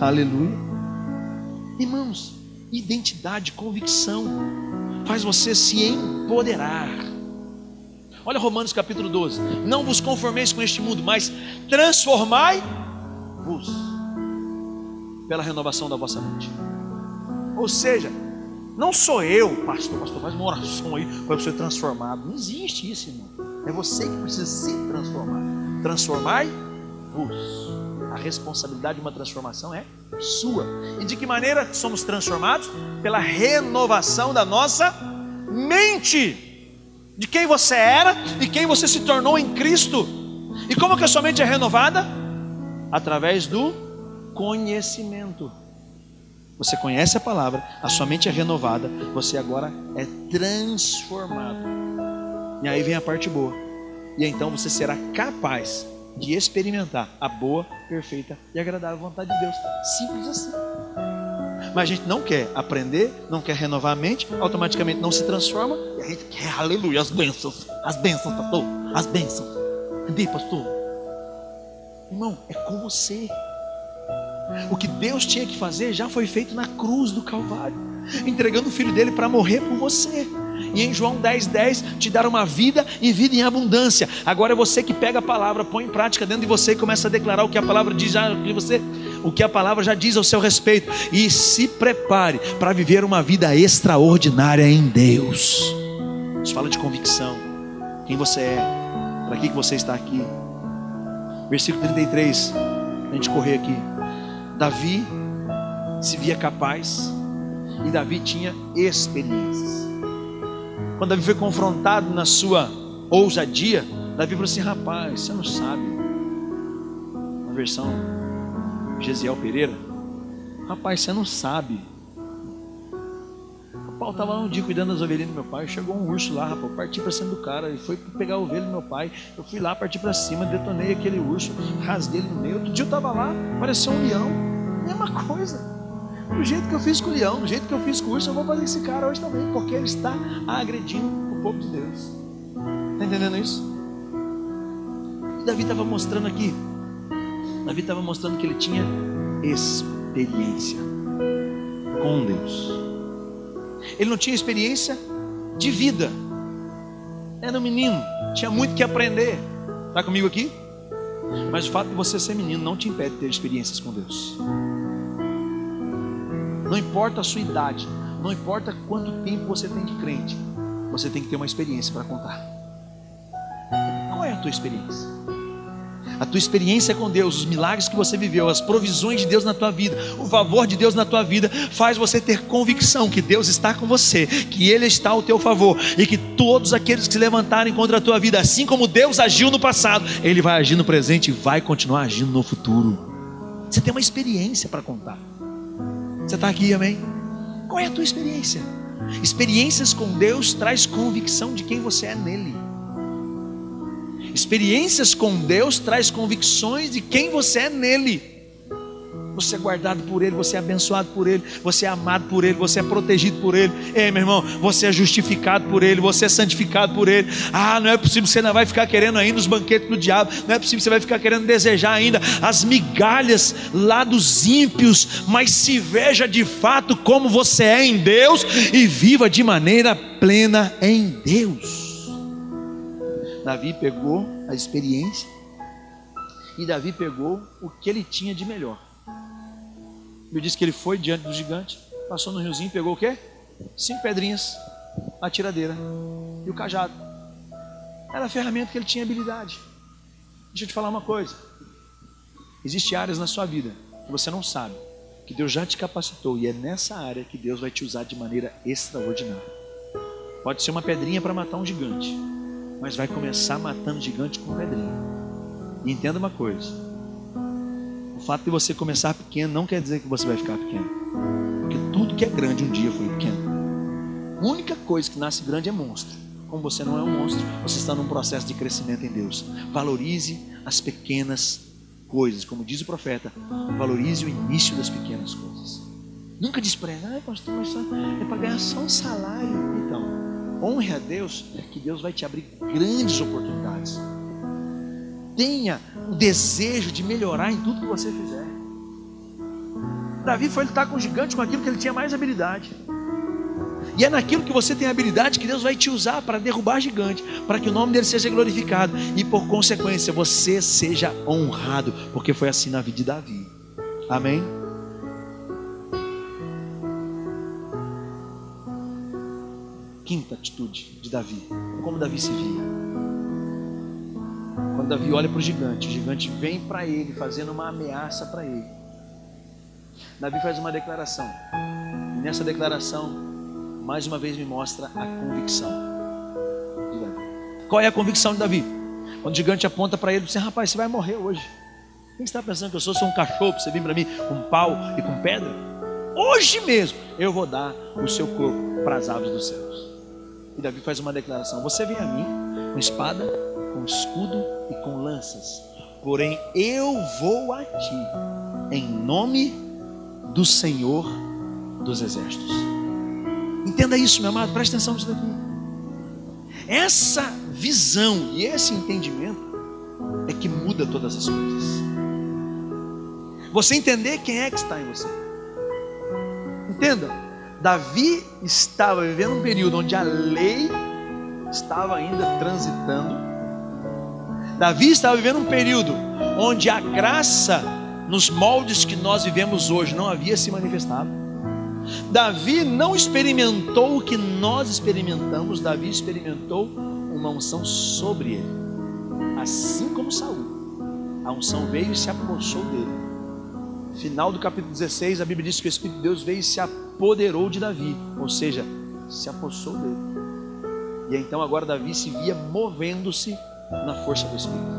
Aleluia. Irmãos, identidade, convicção, faz você se empoderar. Olha Romanos capítulo 12: Não vos conformeis com este mundo, mas transformai-vos pela renovação da vossa mente. Ou seja, não sou eu, pastor, pastor, faz uma oração aí para ser transformado. Não existe isso, irmão. É você que precisa se transformar. Transformai a responsabilidade de uma transformação é sua. E de que maneira somos transformados? Pela renovação da nossa mente. De quem você era e quem você se tornou em Cristo. E como que a sua mente é renovada? Através do conhecimento. Você conhece a palavra, a sua mente é renovada, você agora é transformado. E aí vem a parte boa. E então você será capaz de experimentar a boa, perfeita e agradável vontade de Deus. Simples assim. Mas a gente não quer aprender, não quer renovar a mente, automaticamente não se transforma e a gente quer, aleluia, as bênçãos, as bênçãos, pastor, as bênçãos. Cadê, pastor? Irmão, é com você. O que Deus tinha que fazer já foi feito na cruz do Calvário, entregando o filho dele para morrer por você. E em João 10, 10, te dar uma vida e vida em abundância. Agora é você que pega a palavra, põe em prática dentro de você e começa a declarar o que a palavra diz já de você, o que a palavra já diz ao seu respeito. E se prepare para viver uma vida extraordinária em Deus. Isso fala de convicção. Quem você é, para que, você está aqui. Versículo 33, a gente correr aqui. Davi se via capaz e Davi tinha experiências. Quando Davi foi confrontado na sua ousadia, Davi falou assim: Rapaz, você não sabe. Uma versão Gesiel Pereira. Rapaz, você não sabe. O pau estava um dia cuidando das ovelhinhas do meu pai. Chegou um urso lá, rapaz. Parti para cima do cara. e foi pegar a ovelha do meu pai. Eu fui lá, parti para cima, detonei aquele urso, rasguei ele no meio. Outro dia eu estava lá, parecia um leão. Mesma coisa. Do jeito que eu fiz com o leão, do jeito que eu fiz com o urso, eu vou fazer esse cara hoje também, porque ele está agredindo o povo de Deus. Está entendendo isso? Davi estava mostrando aqui. Davi estava mostrando que ele tinha experiência com Deus. Ele não tinha experiência de vida. Era um menino, tinha muito que aprender. Está comigo aqui? Mas o fato de você ser menino não te impede de ter experiências com Deus. Não importa a sua idade, não importa quanto tempo você tem de crente, você tem que ter uma experiência para contar. Qual é a tua experiência? A tua experiência com Deus, os milagres que você viveu, as provisões de Deus na tua vida, o favor de Deus na tua vida, faz você ter convicção que Deus está com você, que Ele está ao teu favor e que todos aqueles que se levantarem contra a tua vida, assim como Deus agiu no passado, Ele vai agir no presente e vai continuar agindo no futuro. Você tem uma experiência para contar. Você está aqui, amém? Qual é a tua experiência? Experiências com Deus traz convicção de quem você é nele. Experiências com Deus traz convicções de quem você é nele. Você é guardado por Ele, você é abençoado por Ele, você é amado por Ele, você é protegido por Ele. Ei, meu irmão, você é justificado por Ele, você é santificado por Ele. Ah, não é possível, você não vai ficar querendo ainda os banquetes do diabo, não é possível, você vai ficar querendo desejar ainda as migalhas lá dos ímpios, mas se veja de fato como você é em Deus e viva de maneira plena em Deus. Davi pegou a experiência e Davi pegou o que ele tinha de melhor. Me disse que ele foi diante do gigante, passou no riozinho, pegou o quê? Cinco pedrinhas, a tiradeira e o cajado. Era a ferramenta que ele tinha habilidade. Deixa eu te falar uma coisa. Existem áreas na sua vida que você não sabe, que Deus já te capacitou e é nessa área que Deus vai te usar de maneira extraordinária. Pode ser uma pedrinha para matar um gigante, mas vai começar matando gigante com pedrinha. E entenda uma coisa: fato de você começar pequeno não quer dizer que você vai ficar pequeno. Porque tudo que é grande um dia foi pequeno. A única coisa que nasce grande é monstro. Como você não é um monstro, você está num processo de crescimento em Deus. Valorize as pequenas coisas. Como diz o profeta, valorize o início das pequenas coisas. Nunca despreze, ah, pastor, mas é para ganhar só um salário. Então, honre a Deus, que Deus vai te abrir grandes oportunidades tenha o desejo de melhorar em tudo que você fizer. Davi foi lutar com o gigante com aquilo que ele tinha mais habilidade. E é naquilo que você tem habilidade que Deus vai te usar para derrubar gigante, para que o nome dele seja glorificado e por consequência você seja honrado, porque foi assim na vida de Davi. Amém? Quinta atitude de Davi. Como Davi se via. Davi olha para o gigante, o gigante vem para ele, fazendo uma ameaça para ele. Davi faz uma declaração. E nessa declaração, mais uma vez me mostra a convicção de Davi. Qual é a convicção de Davi? Quando o gigante aponta para ele, diz: Rapaz, você vai morrer hoje. Quem está pensando que eu sou, sou um cachorro para você vir para mim com pau e com pedra? Hoje mesmo eu vou dar o seu corpo para as aves dos céus. E Davi faz uma declaração: Você vem a mim com espada, com escudo e com lanças, porém eu vou a ti, em nome do Senhor dos Exércitos. Entenda isso, meu amado, preste atenção nisso daqui. Essa visão e esse entendimento é que muda todas as coisas. Você entender quem é que está em você. Entenda, Davi estava vivendo um período onde a lei estava ainda transitando Davi estava vivendo um período onde a graça, nos moldes que nós vivemos hoje, não havia se manifestado. Davi não experimentou o que nós experimentamos, Davi experimentou uma unção sobre ele, assim como Saul. A unção veio e se apossou dele. Final do capítulo 16, a Bíblia diz que o Espírito de Deus veio e se apoderou de Davi, ou seja, se apossou dele. E então agora Davi se via movendo-se na força do Espírito.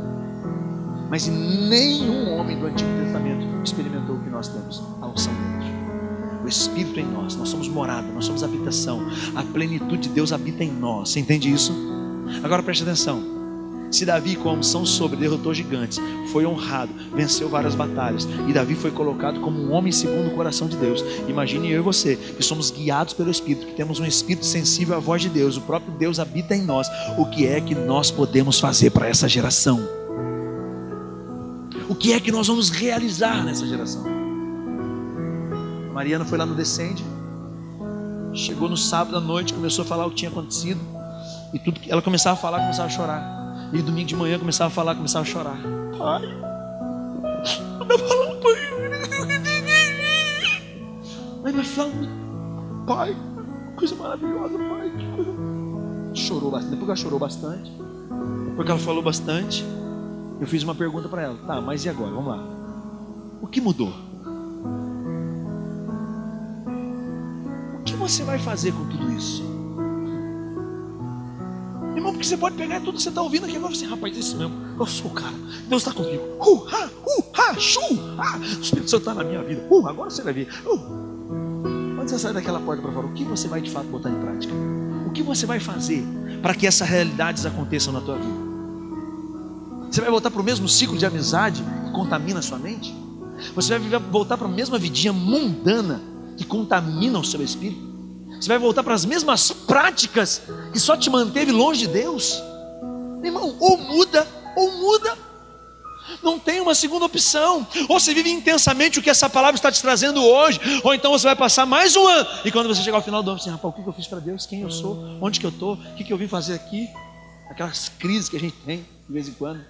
Mas nenhum homem do Antigo Testamento experimentou o que nós temos, a unção de Deus. O Espírito em nós, nós somos morada, nós somos habitação. A plenitude de Deus habita em nós. Você entende isso? Agora preste atenção. Se Davi, com a unção sobre, derrotou gigantes, foi honrado, venceu várias batalhas, e Davi foi colocado como um homem segundo o coração de Deus. Imagine eu e você, que somos guiados pelo Espírito, que temos um Espírito sensível à voz de Deus, o próprio Deus habita em nós. O que é que nós podemos fazer para essa geração? O que é que nós vamos realizar nessa geração? A Mariana foi lá no Descende, chegou no sábado à noite, começou a falar o que tinha acontecido, e tudo ela começava a falar, começava a chorar. E domingo de manhã começava a falar, começava a chorar. Pai, eu falando para Mas vai falando, pai, coisa maravilhosa, pai. Chorou bastante. Depois que ela chorou bastante, depois que ela falou bastante, eu fiz uma pergunta para ela. Tá, mas e agora? Vamos lá. O que mudou? O que você vai fazer com tudo isso? Porque você pode pegar tudo que você está ouvindo aqui agora. Você, rapaz, é isso mesmo. Eu sou o cara. Deus está comigo. Uh, ha, uh, ha, shu, ha. O Espírito Santo está na minha vida. Uh, agora você vai ver. Uh. Quando você sai daquela porta para fora, o que você vai de fato botar em prática? O que você vai fazer para que essas realidades aconteçam na tua vida? Você vai voltar para o mesmo ciclo de amizade que contamina a sua mente? Você vai voltar para a mesma vidinha mundana que contamina o seu espírito? Você vai voltar para as mesmas práticas que só te manteve longe de Deus? Meu irmão, ou muda, ou muda. Não tem uma segunda opção. Ou você vive intensamente o que essa palavra está te trazendo hoje, ou então você vai passar mais um ano. E quando você chegar ao final do ano, você, rapaz, o que eu fiz para Deus? Quem eu sou? Onde que eu estou? O que, eu vim fazer aqui? Aquelas crises que a gente tem de vez em quando,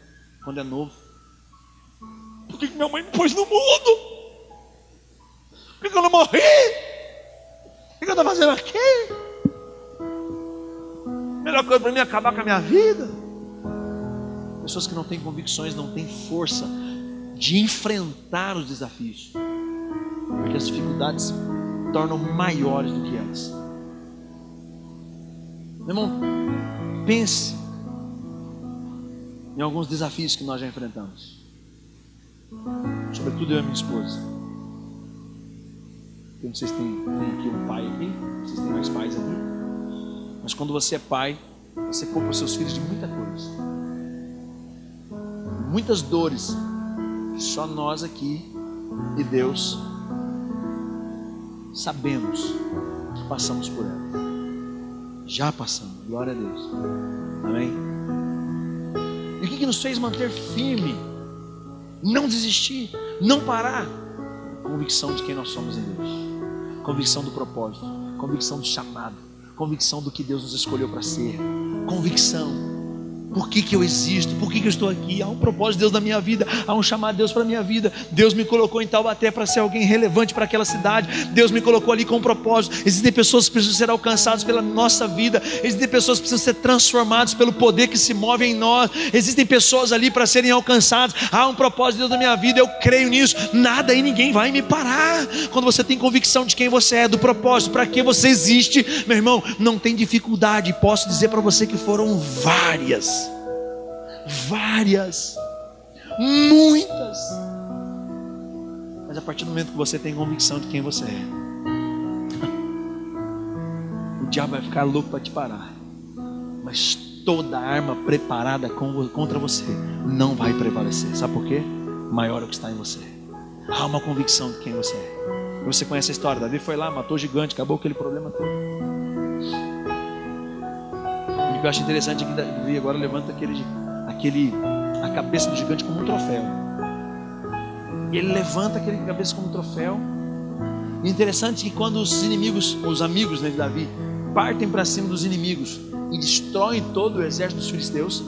quando é novo. Por que, minha mãe me pôs no mundo? Por que eu não morri? Que eu estou fazendo aqui? Melhor coisa para mim é acabar com a minha vida. Pessoas que não têm convicções, não têm força de enfrentar os desafios, porque as dificuldades tornam maiores do que elas. Meu irmão, pense em alguns desafios que nós já enfrentamos, sobretudo eu e minha esposa. Eu não sei se tem, tem aqui um pai aqui, sei se tem mais pais aqui. Mas quando você é pai, você poupa os seus filhos de muita coisa. Muitas dores que só nós aqui e Deus sabemos que passamos por ela. Já passamos, glória a Deus. Amém? E o que, que nos fez manter firme? Não desistir, não parar. Convicção de quem nós somos em Deus convicção do propósito, convicção do chamado, convicção do que Deus nos escolheu para ser, convicção por que, que eu existo? Por que, que eu estou aqui? Há um propósito de Deus na minha vida, há um chamado de Deus para a minha vida. Deus me colocou em Taubaté para ser alguém relevante para aquela cidade. Deus me colocou ali com um propósito. Existem pessoas que precisam ser alcançadas pela nossa vida. Existem pessoas que precisam ser transformadas pelo poder que se move em nós. Existem pessoas ali para serem alcançadas. Há um propósito de Deus na minha vida. Eu creio nisso. Nada e ninguém vai me parar. Quando você tem convicção de quem você é, do propósito, para que você existe, meu irmão, não tem dificuldade. Posso dizer para você que foram várias várias, muitas. Mas a partir do momento que você tem convicção de quem você é, o diabo vai ficar louco para te parar. Mas toda arma preparada contra você não vai prevalecer. Sabe por quê? Maior é o que está em você. Há uma convicção de quem você é. Você conhece a história. Davi foi lá, matou o gigante, acabou aquele problema todo. O que eu acho interessante é que Davi agora levanta aquele gigante aquele, a cabeça do gigante como um troféu. E ele levanta aquele cabeça como um troféu. E interessante que quando os inimigos, os amigos né, de Davi, partem para cima dos inimigos e destroem todo o exército dos filisteus,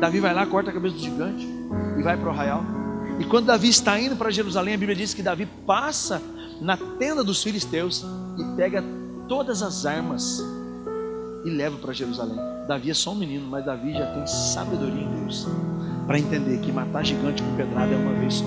Davi vai lá, corta a cabeça do gigante e vai para o arraial. E quando Davi está indo para Jerusalém, a Bíblia diz que Davi passa na tenda dos filisteus e pega todas as armas e leva para Jerusalém. Davi é só um menino, mas Davi já tem sabedoria em Deus para entender que matar gigante com pedrada é uma vez só.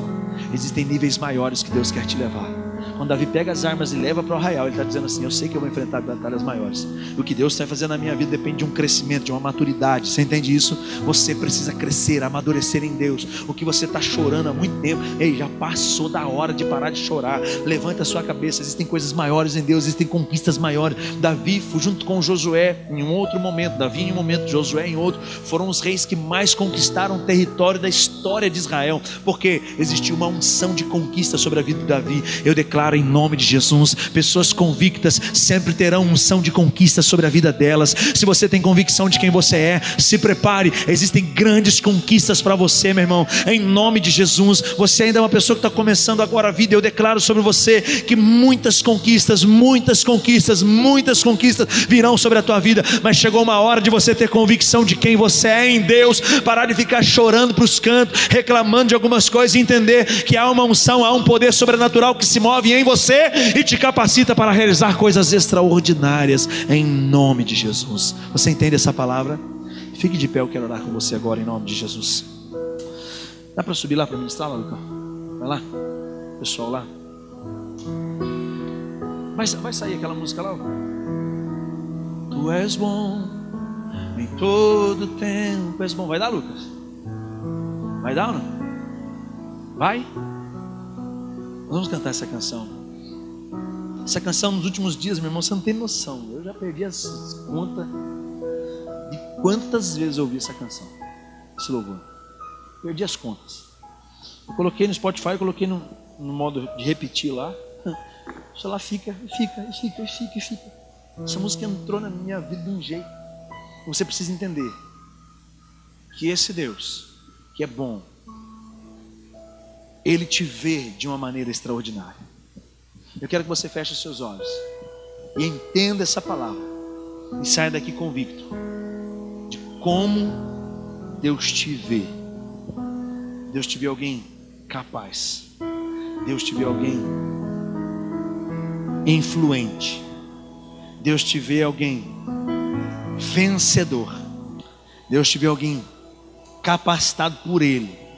Existem níveis maiores que Deus quer te levar. Quando Davi pega as armas e leva para o arraial, ele está dizendo assim: Eu sei que eu vou enfrentar batalhas maiores. O que Deus está fazendo na minha vida depende de um crescimento, de uma maturidade. Você entende isso? Você precisa crescer, amadurecer em Deus. O que você está chorando há muito tempo, ei, já passou da hora de parar de chorar. Levanta a sua cabeça. Existem coisas maiores em Deus, existem conquistas maiores. Davi, junto com Josué, em um outro momento, Davi em um momento, Josué em outro, foram os reis que mais conquistaram o território da história de Israel, porque existiu uma unção de conquista sobre a vida de Davi. Eu declaro declaro em nome de Jesus: pessoas convictas sempre terão unção de conquista sobre a vida delas. Se você tem convicção de quem você é, se prepare, existem grandes conquistas para você, meu irmão, em nome de Jesus. Você ainda é uma pessoa que está começando agora a vida, eu declaro sobre você que muitas conquistas, muitas conquistas, muitas conquistas virão sobre a tua vida, mas chegou uma hora de você ter convicção de quem você é em Deus, parar de ficar chorando para os cantos, reclamando de algumas coisas e entender que há uma unção, há um poder sobrenatural que se move em você e te capacita para realizar coisas extraordinárias em nome de Jesus. Você entende essa palavra? Fique de pé, eu quero orar com você agora em nome de Jesus. Dá para subir lá para ministrar, Luca? Vai lá, pessoal lá. Vai, vai sair aquela música lá? Tu és bom, em todo tempo és bom. Vai dar, Lucas? Vai dar ou não? Vai? Vamos cantar essa canção. Essa canção nos últimos dias, meu irmão, você não tem noção. Eu já perdi as contas de quantas vezes eu ouvi essa canção, esse louvor. Perdi as contas. Eu coloquei no Spotify, coloquei no, no modo de repetir lá. Só lá fica, fica, fica, fica, fica. Essa música entrou na minha vida de um jeito. Você precisa entender que esse Deus, que é bom, ele te vê de uma maneira extraordinária. Eu quero que você feche os seus olhos e entenda essa palavra e saia daqui convicto de como Deus te vê. Deus te vê alguém capaz. Deus te vê alguém influente. Deus te vê alguém vencedor. Deus te vê alguém capacitado por Ele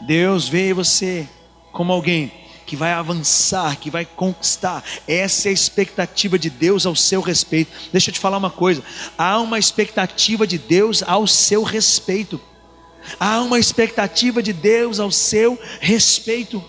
Deus vê você como alguém que vai avançar, que vai conquistar. Essa é a expectativa de Deus ao seu respeito. Deixa eu te falar uma coisa: há uma expectativa de Deus ao seu respeito. Há uma expectativa de Deus ao seu respeito.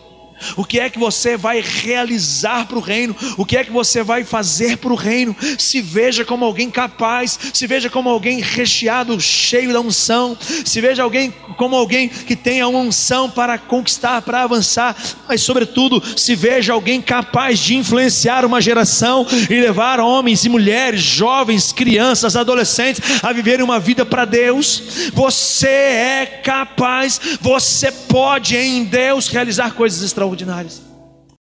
O que é que você vai realizar para o reino? O que é que você vai fazer para o reino? Se veja como alguém capaz, se veja como alguém recheado, cheio da unção, se veja alguém como alguém que tenha uma unção para conquistar, para avançar, mas sobretudo se veja alguém capaz de influenciar uma geração e levar homens e mulheres, jovens, crianças, adolescentes a viverem uma vida para Deus. Você é capaz, você pode em Deus realizar coisas extraordinárias extraordinárias.